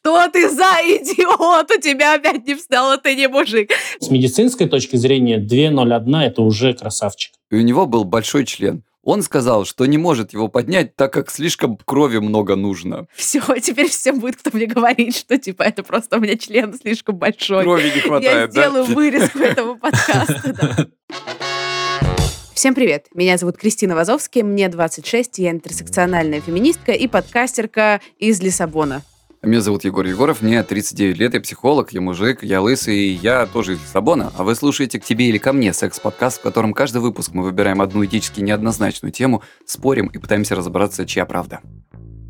Что ты за идиот? У тебя опять не встало, ты не мужик. С медицинской точки зрения 2.01 это уже красавчик. И у него был большой член. Он сказал, что не может его поднять, так как слишком крови много нужно. Все, теперь всем будет кто мне говорить, что типа это просто у меня член слишком большой. Крови не хватает, Я сделаю вырезку этого подкаста. Всем привет! Меня зовут Кристина Вазовский, мне 26, я интерсекциональная феминистка и подкастерка из Лиссабона. Меня зовут Егор Егоров, мне 39 лет, я психолог, я мужик, я лысый, я тоже из Лиссабона. А вы слушаете «К тебе или ко мне» секс-подкаст, в котором каждый выпуск мы выбираем одну этически неоднозначную тему, спорим и пытаемся разобраться, чья правда.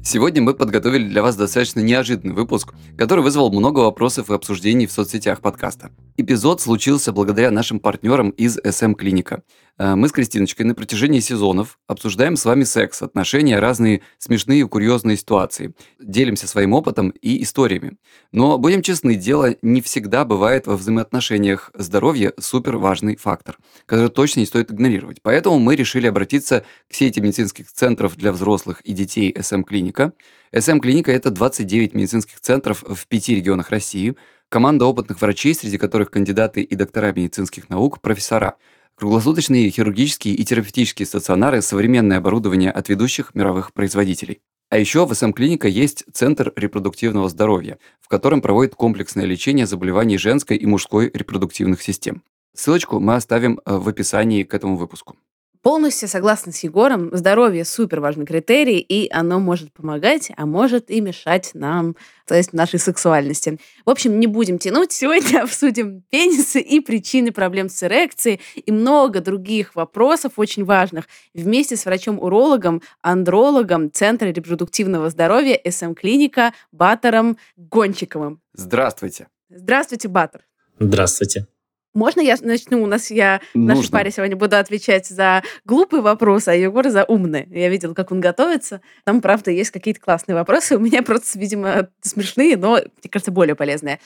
Сегодня мы подготовили для вас достаточно неожиданный выпуск, который вызвал много вопросов и обсуждений в соцсетях подкаста. Эпизод случился благодаря нашим партнерам из SM Клиника. Э, мы с Кристиночкой на протяжении сезонов обсуждаем с вами секс, отношения, разные смешные и курьезные ситуации. Делимся своим опытом и историями. Но, будем честны, дело не всегда бывает во взаимоотношениях. Здоровье – супер важный фактор, который точно не стоит игнорировать. Поэтому мы решили обратиться к сети медицинских центров для взрослых и детей SM Клиника. SM Клиника – это 29 медицинских центров в пяти регионах России, команда опытных врачей, среди которых кандидаты и доктора медицинских наук, профессора – Круглосуточные хирургические и терапевтические стационары – современное оборудование от ведущих мировых производителей. А еще в СМ-клиника есть Центр репродуктивного здоровья, в котором проводит комплексное лечение заболеваний женской и мужской репродуктивных систем. Ссылочку мы оставим э, в описании к этому выпуску. Полностью согласна с Егором. Здоровье супер важный критерий, и оно может помогать, а может и мешать нам, то есть нашей сексуальности. В общем, не будем тянуть. Сегодня обсудим пенисы и причины проблем с эрекцией и много других вопросов очень важных вместе с врачом-урологом, андрологом Центра репродуктивного здоровья СМ-клиника Батором Гончиковым. Здравствуйте. Здравствуйте, Батор. Здравствуйте. Можно я начну? У нас я Нужно. нашей паре сегодня буду отвечать за глупые вопросы, а Егор за умные. Я видела, как он готовится. Там, правда, есть какие-то классные вопросы. У меня просто, видимо, смешные, но, мне кажется, более полезные.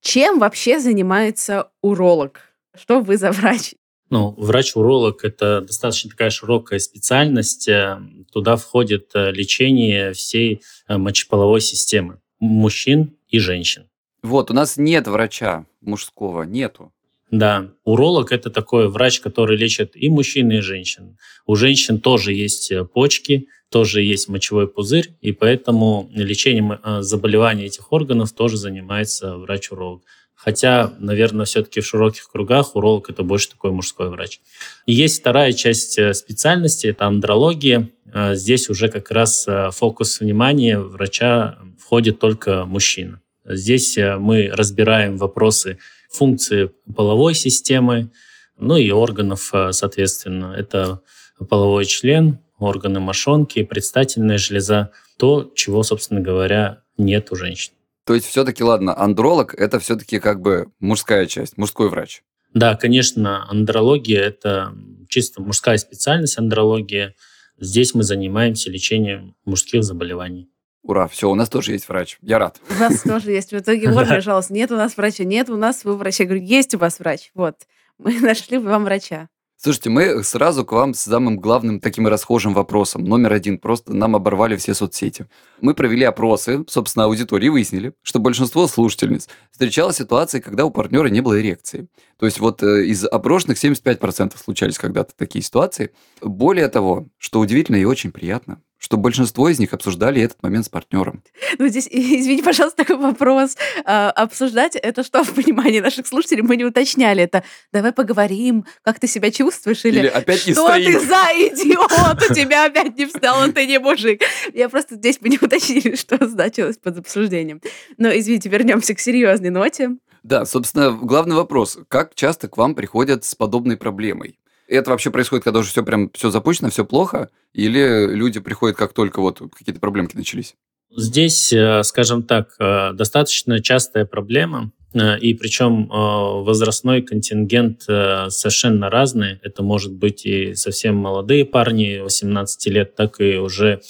Чем вообще занимается уролог? Что вы за врач? Ну, врач-уролог – это достаточно такая широкая специальность. Э, туда входит э, лечение всей э, мочеполовой системы мужчин и женщин. Вот, у нас нет врача мужского, нету. Да, уролог это такой врач, который лечит и мужчин, и женщин. У женщин тоже есть э, почки, тоже есть мочевой пузырь, и поэтому лечением э, заболеваний этих органов тоже занимается врач-уролог. Хотя, наверное, все-таки в широких кругах уролог это больше такой мужской врач. И есть вторая часть э, специальности, это андрология. Здесь уже как раз фокус внимания врача входит только мужчина. Здесь мы разбираем вопросы функции половой системы, ну и органов, э, соответственно. Это половой член, органы мошонки, предстательная железа, то, чего, собственно говоря, нет у женщин. То есть все-таки, ладно, андролог – это все-таки как бы мужская часть, мужской врач. Да, конечно, андрология – это чисто мужская специальность, андрология. Здесь мы занимаемся лечением мужских заболеваний. Ура, все, у нас тоже есть врач. Я рад. У нас тоже есть. В итоге, вот, пожалуйста, нет у нас врача, нет у нас своего врача. Я говорю, есть у вас врач. Вот, мы нашли вам врача. Слушайте, мы сразу к вам с самым главным таким расхожим вопросом. Номер один. Просто нам оборвали все соцсети. Мы провели опросы, собственно, аудитории, выяснили, что большинство слушательниц встречало ситуации, когда у партнера не было эрекции. То есть вот э, из опрошенных 75% случались когда-то такие ситуации. Более того, что удивительно и очень приятно, что большинство из них обсуждали этот момент с партнером. Ну, здесь, извини, пожалуйста, такой вопрос. А, обсуждать это что в понимании наших слушателей? Мы не уточняли это. Давай поговорим, как ты себя чувствуешь? Или, Или опять не что стоит. ты за идиот? У тебя опять не встал, ты не мужик. Я просто здесь мы не уточнили, что значилось под обсуждением. Но, извините, вернемся к серьезной ноте. Да, собственно, главный вопрос. Как часто к вам приходят с подобной проблемой? Это вообще происходит, когда уже все прям все запущено, все плохо, или люди приходят, как только вот какие-то проблемки начались? Здесь, э, скажем так, э, достаточно частая проблема, э, и причем возрастной контингент совершенно разный. Это может быть и совсем молодые парни, 18 лет, так и уже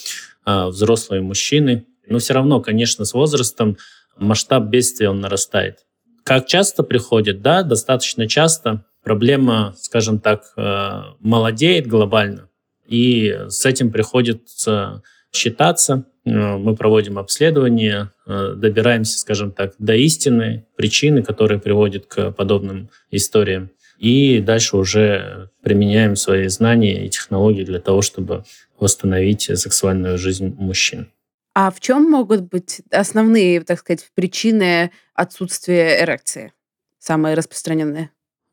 взрослые мужчины. Но все равно, конечно, с возрастом масштаб бедствия он нарастает. Как часто приходит? Да, достаточно часто проблема, скажем так, э, молодеет глобально, и с этим приходится считаться. Э, мы проводим обследование, э, добираемся, скажем так, до истины, причины, которые приводят к подобным историям. И дальше уже применяем свои знания и технологии для того, чтобы восстановить сексуальную жизнь мужчин. А в чем могут быть основные, так сказать, причины отсутствия эрекции? Самые распространенные?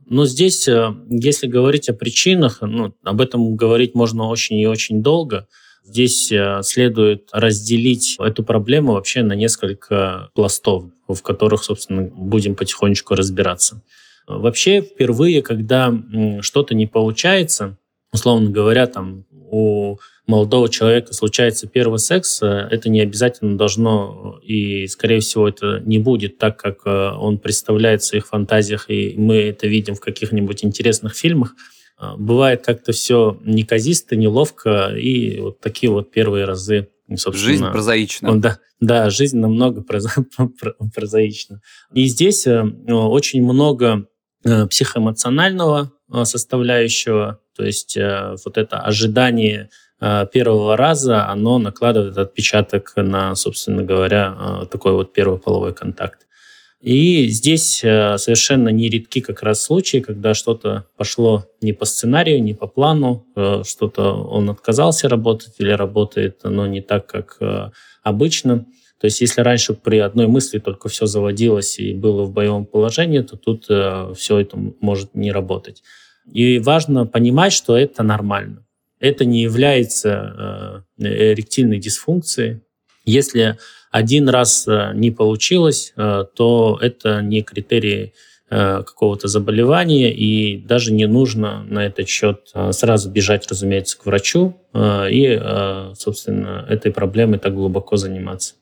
Но здесь, э, если говорить о причинах, ну, об этом говорить можно очень и очень долго. Здесь э, следует разделить эту проблему вообще на несколько пластов, в которых, собственно, будем потихонечку разбираться. Вообще, впервые, когда что-то не получается, условно говоря, там у молодого человека случается первый секс, э, это не обязательно должно, и, скорее всего, это не будет так, как э, он представляет в своих фантазиях, и мы это видим в каких-нибудь интересных фильмах. Э, бывает как-то все неказисто, неловко, и вот такие вот первые разы Собственно, жизнь прозаична. Да, да, жизнь намного прозаична. И здесь очень много психоэмоционального составляющего, то есть вот это ожидание Э, первого раза оно накладывает отпечаток на, собственно говоря, э, такой вот первый половой контакт. И здесь э, совершенно не редки как раз случаи, когда что-то пошло не по сценарию, не по плану, что-то он отказался работать или работает но не так, как обычно. То есть если раньше при одной мысли только все заводилось и было в боевом положении, то тут все это может не работать. И важно понимать, что это нормально это не является э, эректильной дисфункцией. Если один раз э, не получилось, э, то это не критерий какого-то заболевания, и даже не нужно на этот счет сразу бежать, разумеется, к врачу и, собственно, этой проблемой так глубоко заниматься.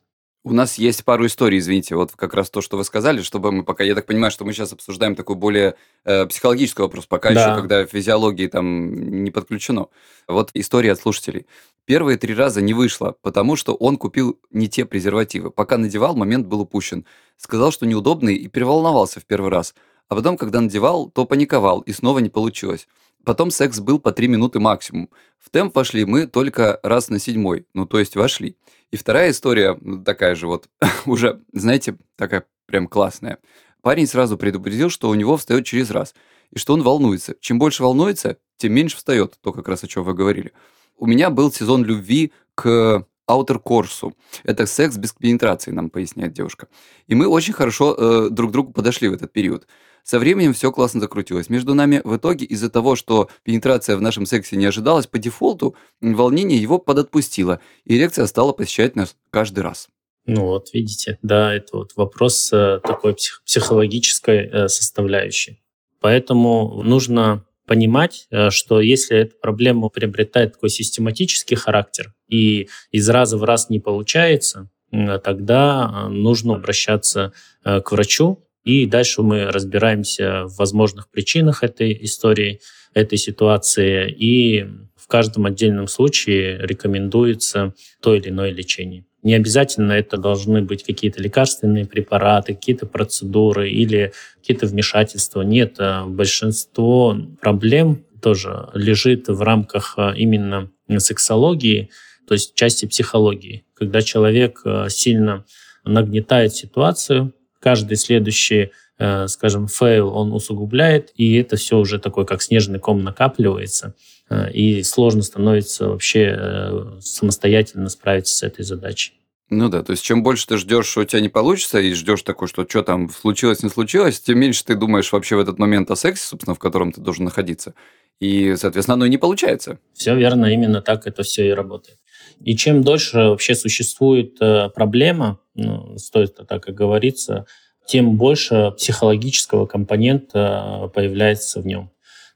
У нас есть пару историй, извините, вот как раз то, что вы сказали, чтобы мы пока, я так понимаю, что мы сейчас обсуждаем такой более э, психологический вопрос, пока да. еще, когда физиологии там не подключено. Вот история от слушателей. Первые три раза не вышло, потому что он купил не те презервативы. Пока надевал, момент был упущен. Сказал, что неудобный и переволновался в первый раз. А потом, когда надевал, то паниковал, и снова не получилось. Потом секс был по три минуты максимум. В темп вошли мы только раз на седьмой, ну то есть вошли. И вторая история, ну, такая же вот, уже, знаете, такая прям классная. Парень сразу предупредил, что у него встает через раз, и что он волнуется. Чем больше волнуется, тем меньше встает, то как раз о чем вы говорили. У меня был сезон любви к аутеркорсу. Это секс без пенетрации, нам поясняет девушка. И мы очень хорошо э, друг другу подошли в этот период. Со временем все классно закрутилось. Между нами в итоге из-за того, что пенетрация в нашем сексе не ожидалась, по дефолту волнение его подотпустило, и эрекция стала посещать нас каждый раз. Ну вот, видите, да, это вот вопрос э, такой псих, психологической э, составляющей. Поэтому нужно понимать, э, что если эта проблема приобретает такой систематический характер и из раза в раз не получается, тогда нужно обращаться к врачу, и дальше мы разбираемся в возможных причинах этой истории, этой ситуации, и в каждом отдельном случае рекомендуется то или иное лечение. Не обязательно это должны быть какие-то лекарственные препараты, какие-то процедуры или какие-то вмешательства. Нет, а большинство проблем тоже лежит в рамках а, именно сексологии, то есть части психологии. Когда человек а, сильно нагнетает ситуацию, каждый следующий, э, скажем, fail он усугубляет, и это все уже такой, как снежный ком накапливается, э, и сложно становится вообще э, самостоятельно справиться с этой задачей. Ну да, то есть чем больше ты ждешь, что у тебя не получится, и ждешь такой, что что там случилось, не случилось, тем меньше ты думаешь вообще в этот момент о сексе, собственно, в котором ты должен находиться. И, соответственно, оно и не получается. Все верно, именно так это все и работает. И чем дольше вообще существует э, проблема, ну, стоит так и говорится, тем больше психологического компонента появляется в нем.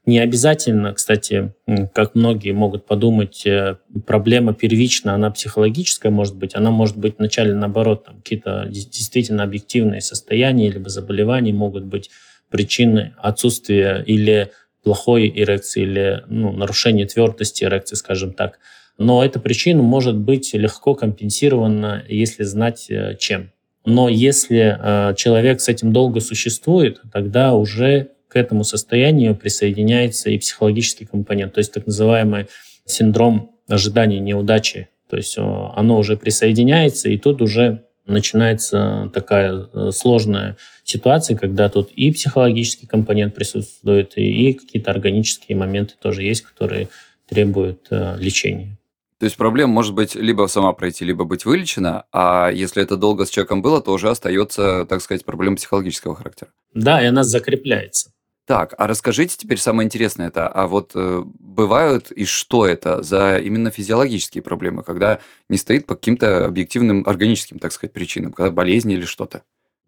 Не обязательно, кстати, как многие могут подумать, э, проблема первична, она психологическая может быть, она может быть вначале наоборот, там какие-то действительно объективные состояния либо заболевания могут быть причины отсутствия или плохой эрекции, или ну, нарушения твердости эрекции, скажем так. Но эта причина может быть легко компенсирована, если знать э, чем. Но если э, человек с этим долго существует, тогда уже к этому состоянию присоединяется и психологический компонент, то есть так называемый синдром ожидания неудачи, То есть оно уже присоединяется, и тут уже начинается такая э, сложная ситуация, когда тут и психологический компонент присутствует, и какие-то органические моменты тоже есть, которые требуют э, лечения. То есть проблема может быть либо сама пройти, либо быть вылечена, а если это долго с человеком было, то уже остается, так сказать, проблема психологического характера. Да, и она закрепляется. Так, а расскажите теперь самое интересное это, а вот э, бывают и что это за именно физиологические проблемы, когда не стоит по каким-то объективным органическим, так сказать, причинам, когда болезни или что-то?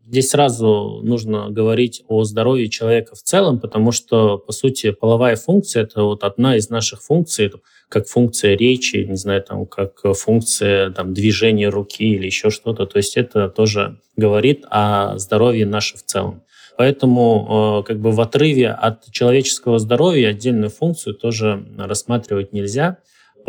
Здесь сразу нужно говорить о здоровье человека в целом, потому что, по сути, половая функция – это вот одна из наших функций, как функция речи, не знаю, там, как функция там, движения руки или еще что-то. То есть это тоже говорит о здоровье нашем в целом. Поэтому э, как бы в отрыве от человеческого здоровья отдельную функцию тоже рассматривать нельзя,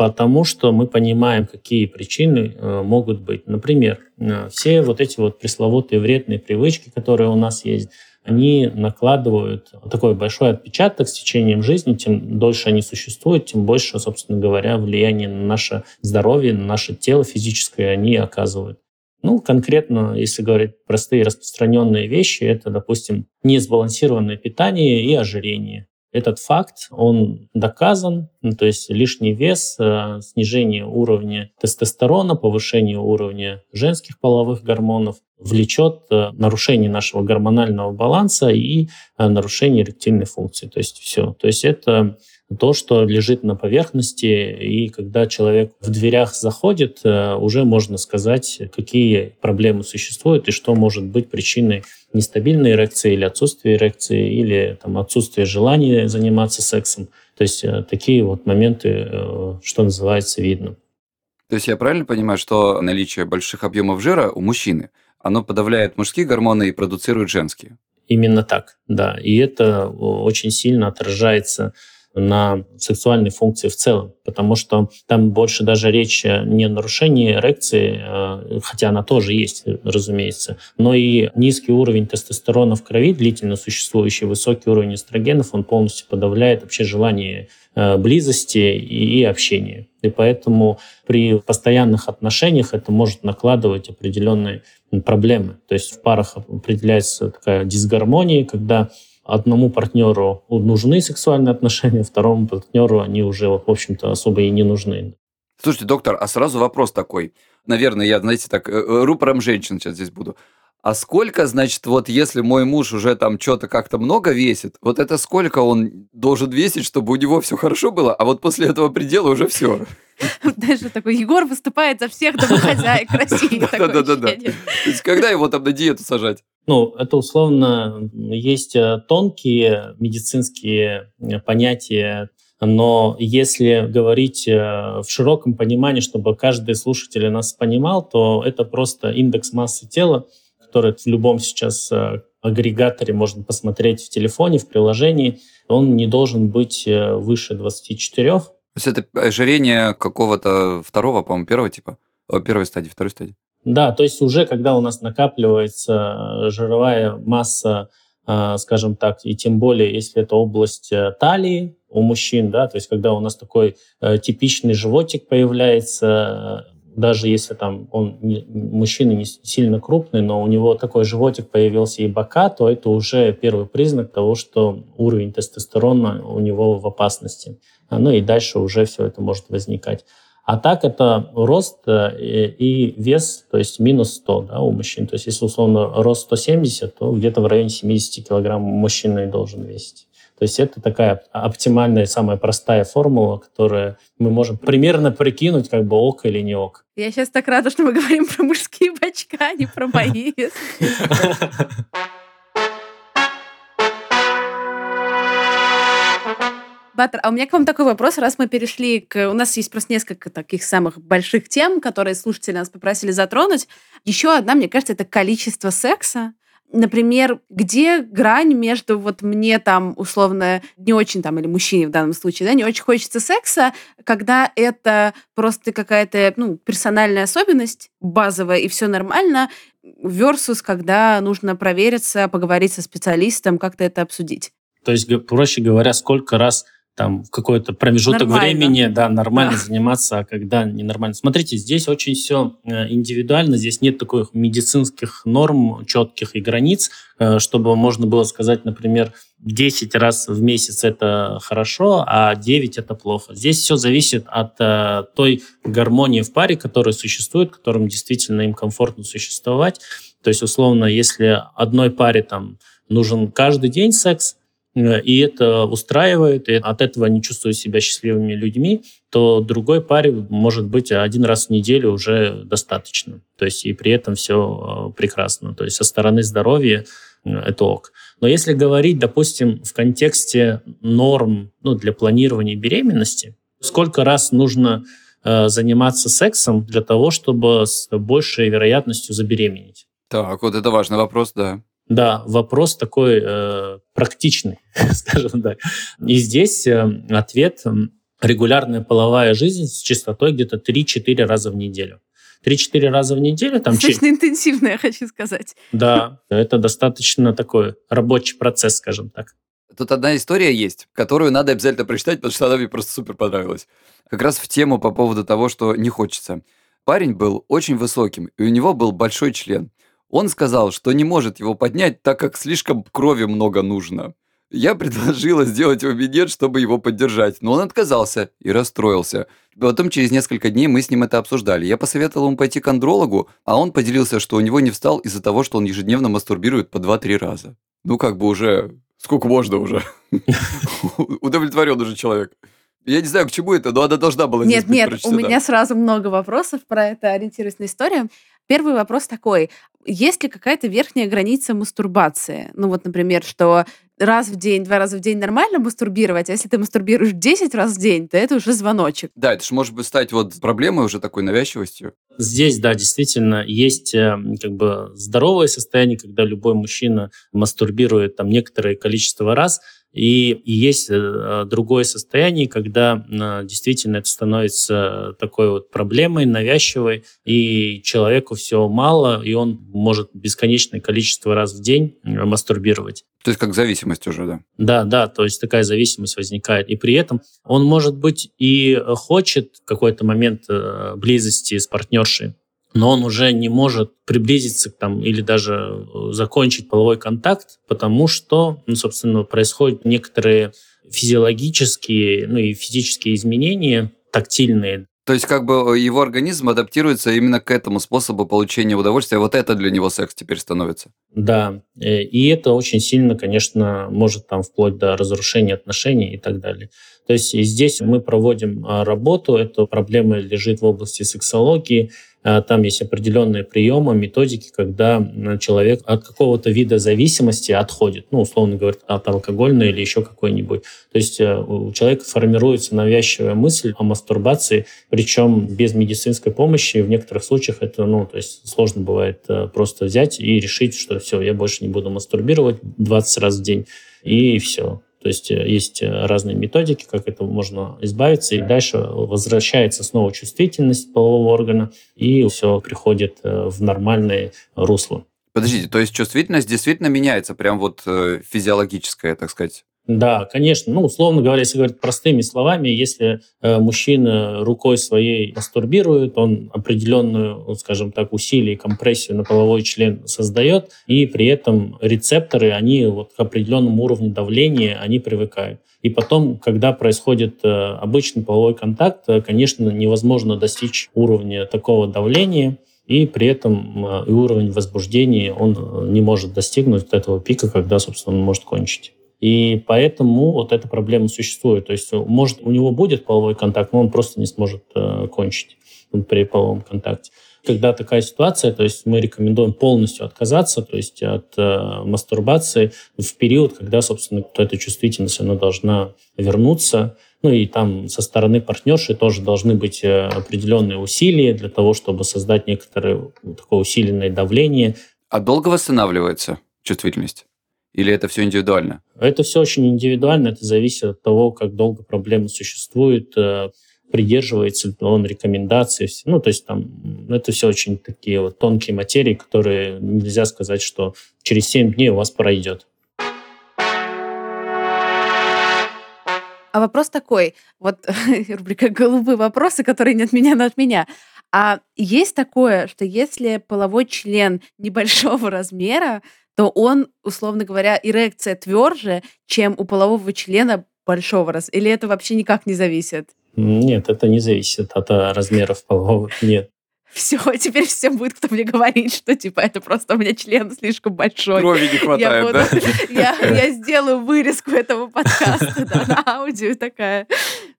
потому что мы понимаем, какие причины э, могут быть. Например, э, все вот эти вот пресловутые вредные привычки, которые у нас есть, они накладывают такой большой отпечаток с течением жизни, тем дольше они существуют, тем больше, собственно говоря, влияние на наше здоровье, на наше тело физическое они оказывают. Ну, конкретно, если говорить простые распространенные вещи, это, допустим, несбалансированное питание и ожирение. Этот факт, он доказан, ну, то есть лишний вес, э, снижение уровня тестостерона, повышение уровня женских половых гормонов влечет э, нарушение нашего гормонального баланса и э, нарушение эректильной функции. То есть все. То есть это то, что лежит на поверхности, и когда человек в дверях заходит, э, уже можно сказать, какие проблемы существуют и что может быть причиной нестабильной эрекции или отсутствия эрекции, или там, отсутствия желания заниматься сексом. То есть э, такие вот моменты, э, что называется, видно. То есть я правильно понимаю, что наличие больших объемов жира у мужчины, оно подавляет мужские гормоны и продуцирует женские? Именно так, да. И это очень сильно отражается на сексуальной функции в целом, потому что там больше даже речь не о нарушении эрекции, а, хотя она тоже есть, разумеется, но и низкий уровень тестостерона в крови, длительно существующий высокий уровень эстрогенов, он полностью подавляет вообще желание а, близости и общения. И поэтому при постоянных отношениях это может накладывать определенные проблемы. То есть в парах определяется такая дисгармония, когда одному партнеру нужны сексуальные отношения, второму партнеру они уже, в общем-то, особо и не нужны. Слушайте, доктор, а сразу вопрос такой. Наверное, я, знаете, так, э, э, рупором женщин сейчас здесь буду. А сколько, значит, вот если мой муж уже там что-то как-то много весит, вот это сколько он должен весить, чтобы у него все хорошо было, а вот после этого предела уже все. Даже такой Егор выступает за всех домохозяек России. Да-да-да. То есть когда его там на диету сажать? Ну, это условно есть э, тонкие медицинские э, понятия, но если говорить э, в широком понимании, чтобы каждый слушатель нас понимал, то это просто индекс массы тела, который в любом сейчас агрегаторе можно посмотреть в телефоне, в приложении, он не должен быть выше 24. То есть это ожирение какого-то второго, по-моему, первого типа? Первой стадии, второй стадии? Да, то есть уже когда у нас накапливается жировая масса, скажем так, и тем более, если это область э, талии у мужчин, да, то есть когда у нас такой э, типичный животик появляется, даже если там он мужчина не сильно крупный, но у него такой животик появился и бока, то это уже первый признак того, что уровень тестостерона у него в опасности. Ну и дальше уже все это может возникать. А так это рост э, и вес, то есть минус 100 да, у мужчин. То есть если условно рост 170, то где-то в районе 70 килограмм мужчина и должен весить. То есть это такая оптимальная, самая простая формула, которую мы можем примерно прикинуть, как бы ок или не ок. Я сейчас так рада, что мы говорим про мужские бачка, а не про мои. Баттер, а у меня к вам такой вопрос, раз мы перешли к... У нас есть просто несколько таких самых больших тем, которые слушатели нас попросили затронуть. Еще одна, мне кажется, это количество секса. Например, где грань между вот мне там условно не очень там, или мужчине в данном случае, да, не очень хочется секса, когда это просто какая-то, ну, персональная особенность базовая, и все нормально, versus когда нужно провериться, поговорить со специалистом, как-то это обсудить. То есть, проще говоря, сколько раз там в какой-то промежуток Нормально. времени, да, нормально Да. заниматься, а когда ненормально. Смотрите, здесь очень все индивидуально, здесь нет таких медицинских норм четких и границ, э, чтобы можно было сказать, например, 10 раз в месяц это хорошо, а 9 это плохо. Здесь все зависит от э, той гармонии в паре, которая существует, которым действительно им комфортно существовать. То есть, условно, если одной паре там нужен каждый день секс, э, и это устраивает, и от этого они чувствуют себя счастливыми людьми, то другой паре, может быть, один раз в неделю уже достаточно. То есть и при этом все прекрасно. То есть со стороны здоровья э, это ок. Но если говорить, допустим, в контексте норм ну, для планирования беременности, сколько раз нужно э, заниматься сексом для того, чтобы с большей вероятностью забеременеть? Так, вот это важный вопрос, да. Да, вопрос такой э, практичный, скажем так. И здесь э, ответ регулярная половая жизнь с частотой где-то 3-4 раза в неделю. 3-4 раза в неделю там... Достаточно интенсивно, я хочу сказать. Да, это достаточно такой рабочий процесс, скажем так. Тут одна история есть, которую надо обязательно прочитать, потому что она мне просто супер понравилась. Как раз в тему по поводу того, что не хочется. Парень был очень высоким, и у него был большой член. Он сказал, что не может его поднять, так как слишком крови много нужно. Я предложила сделать его минет, чтобы его поддержать, но он отказался и расстроился. Потом через несколько дней мы с ним это обсуждали. Я посоветовал ему пойти к андрологу, а он поделился, что у него не встал из-за того, что он ежедневно мастурбирует по 2-3 раза. Ну, как бы уже... Сколько можно уже? Удовлетворен уже человек. Я не знаю, к чему это, но она должна была Нет, нет, у меня сразу много вопросов про это, ориентируясь на историю. Первый вопрос такой. Есть ли какая-то верхняя граница мастурбации? Ну вот, например, что раз в день, два раза в день нормально мастурбировать, а если ты мастурбируешь 10 раз в день, то это уже звоночек. Да, это же может быть стать вот проблемой уже такой навязчивостью. Здесь, да, действительно, есть э, как бы здоровое состояние, когда любой мужчина мастурбирует там некоторое количество раз, и, и есть э, другое состояние, когда э, действительно это становится такой вот проблемой, навязчивой, и человеку все мало, и он может бесконечное количество раз в день э, мастурбировать. То есть как зависимость уже, да. Да, да, то есть такая зависимость возникает. И при этом он, может быть, и хочет в какой-то момент э, близости с партнершей, но он уже не может приблизиться к там или даже э, закончить половой контакт, потому что, ну, собственно, происходят некоторые физиологические, ну и физические изменения тактильные, То есть как бы его организм адаптируется именно к этому способу получения удовольствия. Вот это для него секс теперь становится. Да, э, и это очень сильно, конечно, может там вплоть до разрушения отношений и так далее. То есть здесь мы проводим а, работу, эта проблема лежит в области сексологии, там есть определенные приемы, методики, когда человек от какого-то вида зависимости отходит, ну, условно говоря, от алкогольной или еще какой-нибудь. То есть э, у человека формируется навязчивая мысль о мастурбации, причем без медицинской помощи. В некоторых случаях это, ну, то есть сложно бывает э, просто взять и решить, что все, я больше не буду мастурбировать 20 раз в день, и все. То есть э, есть э, разные методики, как это можно избавиться, и дальше возвращается снова чувствительность полового органа, и все приходит э, в нормальное русло. Подождите, то есть чувствительность действительно меняется, прям вот физиологическая, так сказать. Да, конечно. Ну, условно говоря, если говорить простыми словами, если э, мужчина рукой своей мастурбирует, он определенную, вот, скажем так, усилие и компрессию на половой член создает, и при этом рецепторы, они вот к определенному уровню давления, они привыкают. И потом, когда происходит э, обычный половой контакт, э, конечно, невозможно достичь уровня такого давления, и при этом э, и уровень возбуждения он э, не может достигнуть этого пика, когда, собственно, он может кончить. И поэтому вот эта проблема существует. То есть, может, у него будет половой контакт, но он просто не сможет э, кончить при половом контакте. Когда такая ситуация, то есть мы рекомендуем полностью отказаться, то есть от э, мастурбации в период, когда, собственно, эта чувствительность она должна вернуться. Ну и там со стороны партнерши тоже должны быть э, определенные усилия для того, чтобы создать некоторое такое усиленное давление. А долго восстанавливается чувствительность? Или это все индивидуально? Это все очень индивидуально, это зависит от того, как долго проблема существует, э, придерживается ли он рекомендаций. Ну, то есть там м, это все очень такие вот тонкие материи, которые нельзя сказать, что через 7 дней у вас пройдет. А вопрос такой, вот рубрика «Голубые вопросы», которые не от меня, но от меня. А есть такое, что если половой член небольшого размера, то он, условно говоря, эрекция тверже, чем у полового члена большого размера? Или это вообще никак не зависит? Нет, это не зависит от э, размеров полового. Нет все, теперь всем будет кто мне говорить, что типа это просто у меня член слишком большой. Крови не хватает, я буду, да? Я, я сделаю вырезку этого подкаста да, на аудио такая.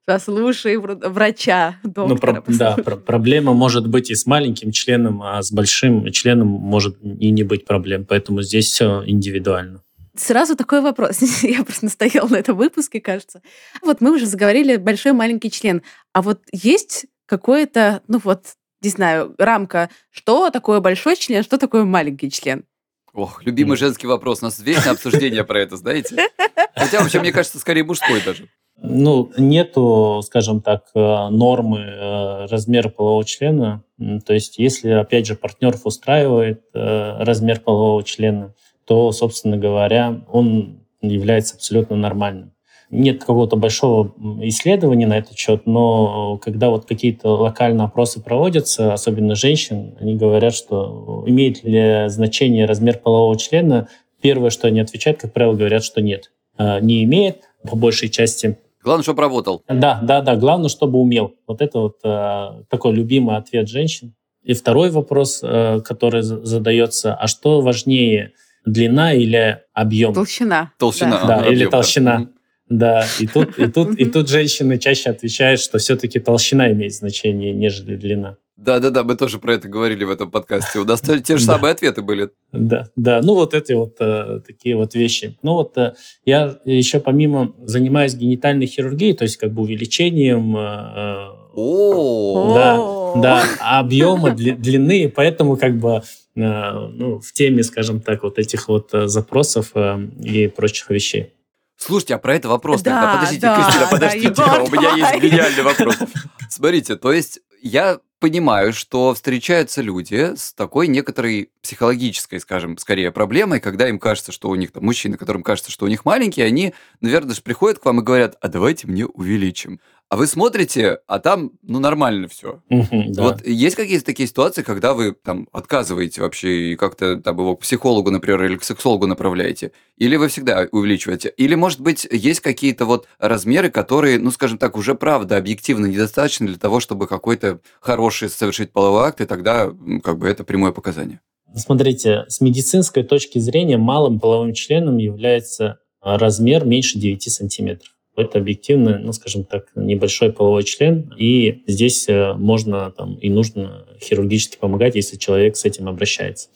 Послушай врача, доктора. Ну, про, да, про, проблема может быть и с маленьким членом, а с большим членом может и не быть проблем. Поэтому здесь все индивидуально. Сразу такой вопрос. Я просто настояла на этом выпуске, кажется. Вот мы уже заговорили большой маленький член. А вот есть какое-то, ну вот, не знаю, рамка, что такое большой член, что такое маленький член? Ох, любимый женский вопрос. У нас вечное обсуждение про это, знаете? Хотя вообще, мне кажется, скорее мужской даже. Ну, нету, скажем так, э, нормы э, размера полового члена. То есть, если, опять же, партнер устраивает э, размер полового члена, то, собственно говоря, он является абсолютно нормальным нет какого-то большого исследования на этот счет, но когда вот какие-то локальные опросы проводятся, особенно женщин, они говорят, что имеет ли значение размер полового члена. Первое, что они отвечают, как правило, говорят, что нет. Не имеет, по большей части. Главное, чтобы работал. Да, да, да. Главное, чтобы умел. Вот это вот э, такой любимый ответ женщин. И второй вопрос, э, который задается, а что важнее, длина или объем? Толщина. Толщина. Да, да или толщина. Да, и тут, и, тут, и тут женщины чаще отвечают, что все-таки толщина имеет значение, нежели длина. Да-да-да, мы тоже про это говорили в этом подкасте. У нас те же самые ответы были. Да, да, ну вот эти вот э, такие вот вещи. Ну вот э, я еще помимо занимаюсь генитальной хирургией, то есть как бы увеличением... Э, О, да, да, объема длины, поэтому как бы ну, в теме, скажем так, вот этих вот запросов и прочих вещей. Слушайте, а про это вопрос да, тогда. Подождите, да, Кристина, подождите, да, у меня есть гениальный вопрос. Смотрите, то есть я понимаю, что встречаются люди с такой некоторой психологической, скажем, скорее проблемой, когда им кажется, что у них там мужчины, которым кажется, что у них маленькие, они, наверное, даже приходят к вам и говорят, а давайте мне увеличим. А вы смотрите, а там, ну, нормально все. да. Вот есть какие-то такие ситуации, когда вы там отказываете вообще и как-то там его к психологу, например, или к сексологу направляете? Или вы всегда увеличиваете? Или, может быть, есть какие-то вот размеры, которые, ну, скажем так, уже правда объективно недостаточны для того, чтобы какой-то хороший совершить половой акт, и тогда как бы это прямое показание? Смотрите, с медицинской точки зрения малым половым членом является размер меньше 9 сантиметров. Это объективно, ну, скажем так, небольшой половой член, и здесь э, можно там, и нужно хирургически помогать, если человек с этим обращается.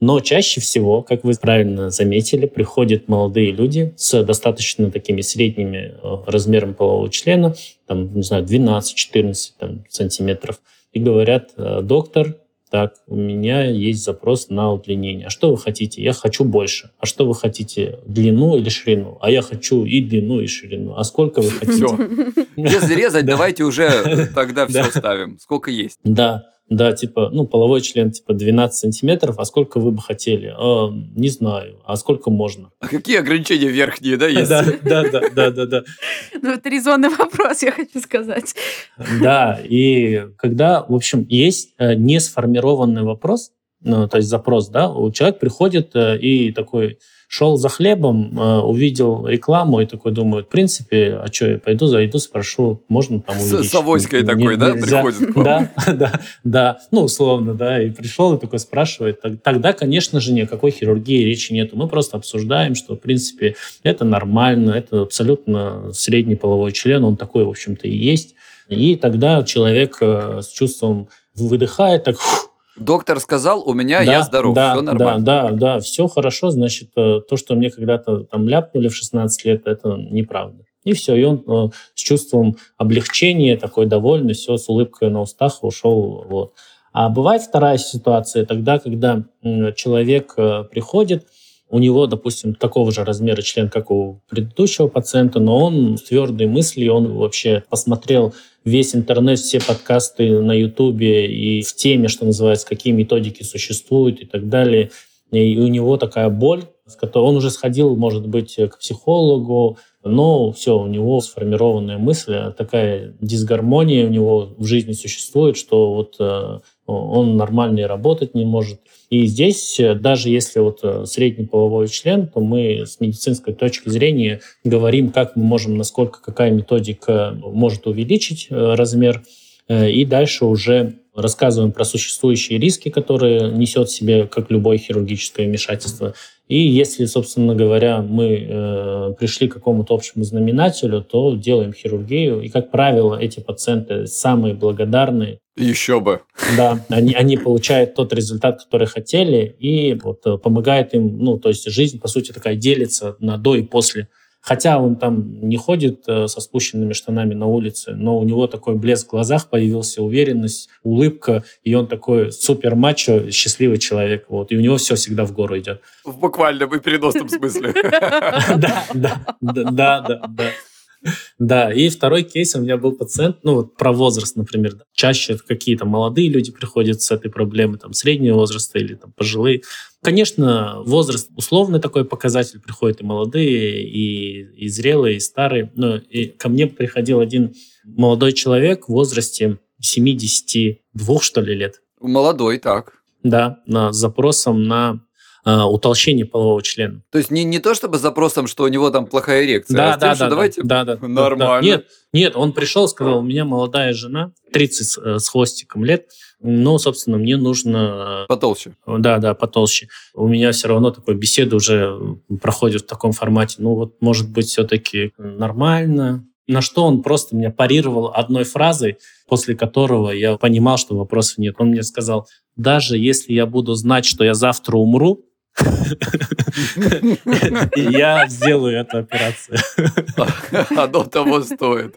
Но чаще всего, как вы правильно заметили, приходят молодые люди с достаточно такими средними э, размерами полового члена, там, не знаю, 12-14 сантиметров, и говорят, «Э, доктор, так, у меня есть запрос на удлинение. А что вы хотите? Я хочу больше. А что вы хотите? Длину или ширину? А я хочу и длину, и ширину. А сколько вы хотите? Все. Без резать давайте уже тогда все ставим. Сколько есть. Да. Да, типа, ну, половой член, типа, 12 сантиметров, а сколько вы бы хотели? А, не знаю. А сколько можно? А какие ограничения верхние, да, есть? Да, да, да, да, да, да. Ну, это резонный вопрос, я хочу сказать. Да, и когда, в общем, есть э, не сформированный вопрос, ну, то есть запрос, да, у человека приходит э, и такой шел за хлебом, э, увидел рекламу и такой думаю, в принципе, а что, я пойду, зайду, спрошу, можно там увеличить? С авоськой такой, да, приходит Да, да, да, ну, условно, да, и пришел и такой спрашивает. Тогда, конечно же, ни о какой хирургии речи нету. Мы просто обсуждаем, что, в принципе, это нормально, это абсолютно средний половой член, он такой, в общем-то, и есть. И тогда человек э, с чувством выдыхает, так, Доктор сказал, у меня да, я здоров, да, все нормально. Да, да, да, все хорошо, значит, э, то, что мне когда-то там ляпнули в 16 лет, это неправда. И все, и он э, с чувством облегчения, такой довольный, все, с улыбкой на устах ушел. Вот. А бывает вторая ситуация, тогда, когда человек э, приходит, у него, допустим, такого же размера член, как у предыдущего пациента, но он с твердой мыслью, он вообще посмотрел весь интернет, все подкасты на Ютубе и в теме, что называется, какие методики существуют и так далее. И у него такая боль, с которой он уже сходил, может быть, к психологу, но все, у него сформированная мысль, такая дисгармония у него в жизни существует, что вот э, он нормально работать не может. И здесь, э, даже если вот э, средний половой член, то мы с медицинской точки зрения говорим, как мы можем, насколько какая методика может увеличить размер, и дальше уже рассказываем про существующие риски, которые несет в себе, как любое хирургическое вмешательство, и если, собственно говоря, мы э, пришли к какому-то общему знаменателю, то делаем хирургию. И, как правило, эти пациенты самые благодарные. Еще бы. Да, они, они получают тот результат, который хотели, и вот э, помогает им, ну, то есть жизнь, по сути, такая делится на до и после Хотя он там не ходит э, со спущенными штанами на улице, но у него такой блеск в глазах появился, уверенность, улыбка, и он такой супер мачо, счастливый человек. Вот, и у него все всегда в гору идет. В буквальном и переносном смысле. Да, да, да, да, да. Да, и второй кейс у меня был пациент, ну вот про возраст, например. Чаще какие-то молодые люди приходят с этой проблемой, там среднего возраста или там пожилые. Конечно, возраст условный такой показатель, приходят и молодые, и, и зрелые, и старые. Но и ко мне приходил один молодой человек в возрасте 72, что ли, лет. Молодой, так. Да, на, с запросом на э, утолщение полового члена. То есть не, не то чтобы с запросом, что у него там плохая эрекция, да, а да, тем, что да, давайте да, да, нормально. Да, нет, нет, он пришел, сказал, у меня молодая жена, 30 с, э, с хвостиком лет, но, собственно, мне нужно... Э, потолще. Да, да, потолще. У меня все равно такой беседа уже проходит в таком формате. Ну вот, может быть, все-таки нормально, на что он просто меня парировал одной фразой, после которого я понимал, что вопросов нет. Он мне сказал, даже если я буду знать, что я завтра умру, я сделаю эту операцию. Оно того стоит.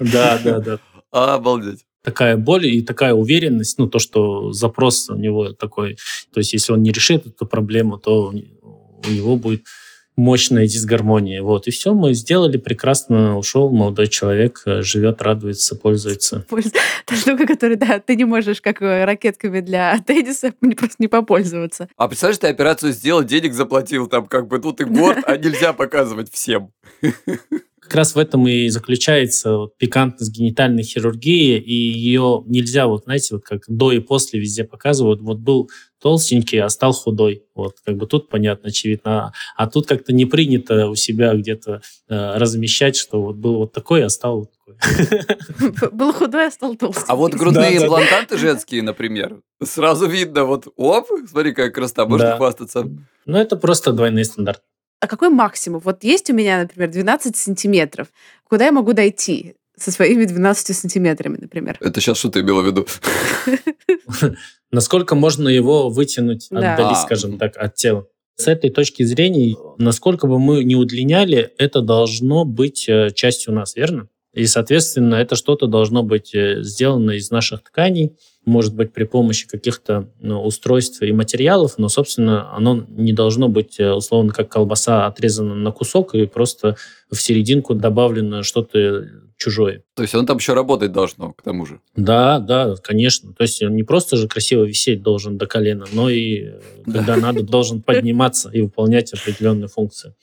Да, да, да. Обалдеть. Такая боль и такая уверенность, ну, то, что запрос у него такой, то есть если он не решит эту проблему, то у него будет мощная дисгармония. Вот, и все, мы сделали прекрасно, ушел молодой человек, э, живет, радуется, пользуется. Та штука, которой, да, ты не можешь, как э, ракетками для тенниса, просто не попользоваться. А представляешь, ты операцию сделал, денег заплатил, там как бы тут и горд, а нельзя показывать всем. Как раз в этом и заключается вот, пикантность генитальной хирургии, и ее нельзя, вот знаете, вот как до и после везде показывают. Вот был толстенький, а стал худой. Вот, как бы тут понятно, очевидно. А, а тут как-то не принято у себя где-то э, размещать, что вот был вот такой, а стал вот такой. Был худой, а стал толстый. А вот грудные да, имплантанты да. женские, например, сразу видно, вот, оп, смотри, какая красота, можно да. хвастаться. Ну, это просто двойной стандарт а какой максимум? Вот есть у меня, например, 12 сантиметров. Куда я могу дойти со своими 12 сантиметрами, например? Это сейчас что ты имела в виду? Насколько можно его вытянуть, отдалить, а. скажем так, от тела? С этой точки зрения, насколько бы мы не удлиняли, это должно быть э, частью нас, верно? И, соответственно, это что-то должно быть э, сделано из наших тканей, может быть, при помощи каких-то ну, устройств и материалов, но, собственно, оно не должно быть, э, условно, как колбаса отрезана на кусок и просто в серединку добавлено что-то чужое. То есть он там еще работать должно, к тому же? Да, да, конечно. То есть он не просто же красиво висеть должен до колена, но и, э, когда надо, должен подниматься и выполнять определенные функции.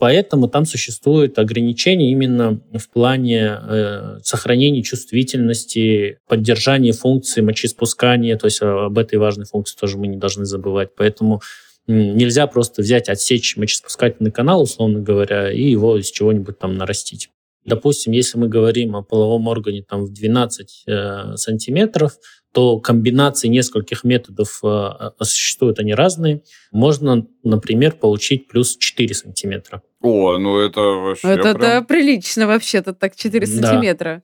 Поэтому там существуют ограничения именно в плане э, сохранения чувствительности, поддержания функции мочеиспускания, то есть об этой важной функции тоже мы не должны забывать. Поэтому нельзя просто взять, отсечь мочеиспускательный канал, условно говоря, и его из чего-нибудь там нарастить. Допустим, если мы говорим о половом органе там, в 12 э, сантиметров, то комбинации нескольких методов э, а, существуют, они разные. Можно, например, получить плюс 4 сантиметра. О, ну это вообще Это, прям... это прилично вообще-то, так 4 да. сантиметра.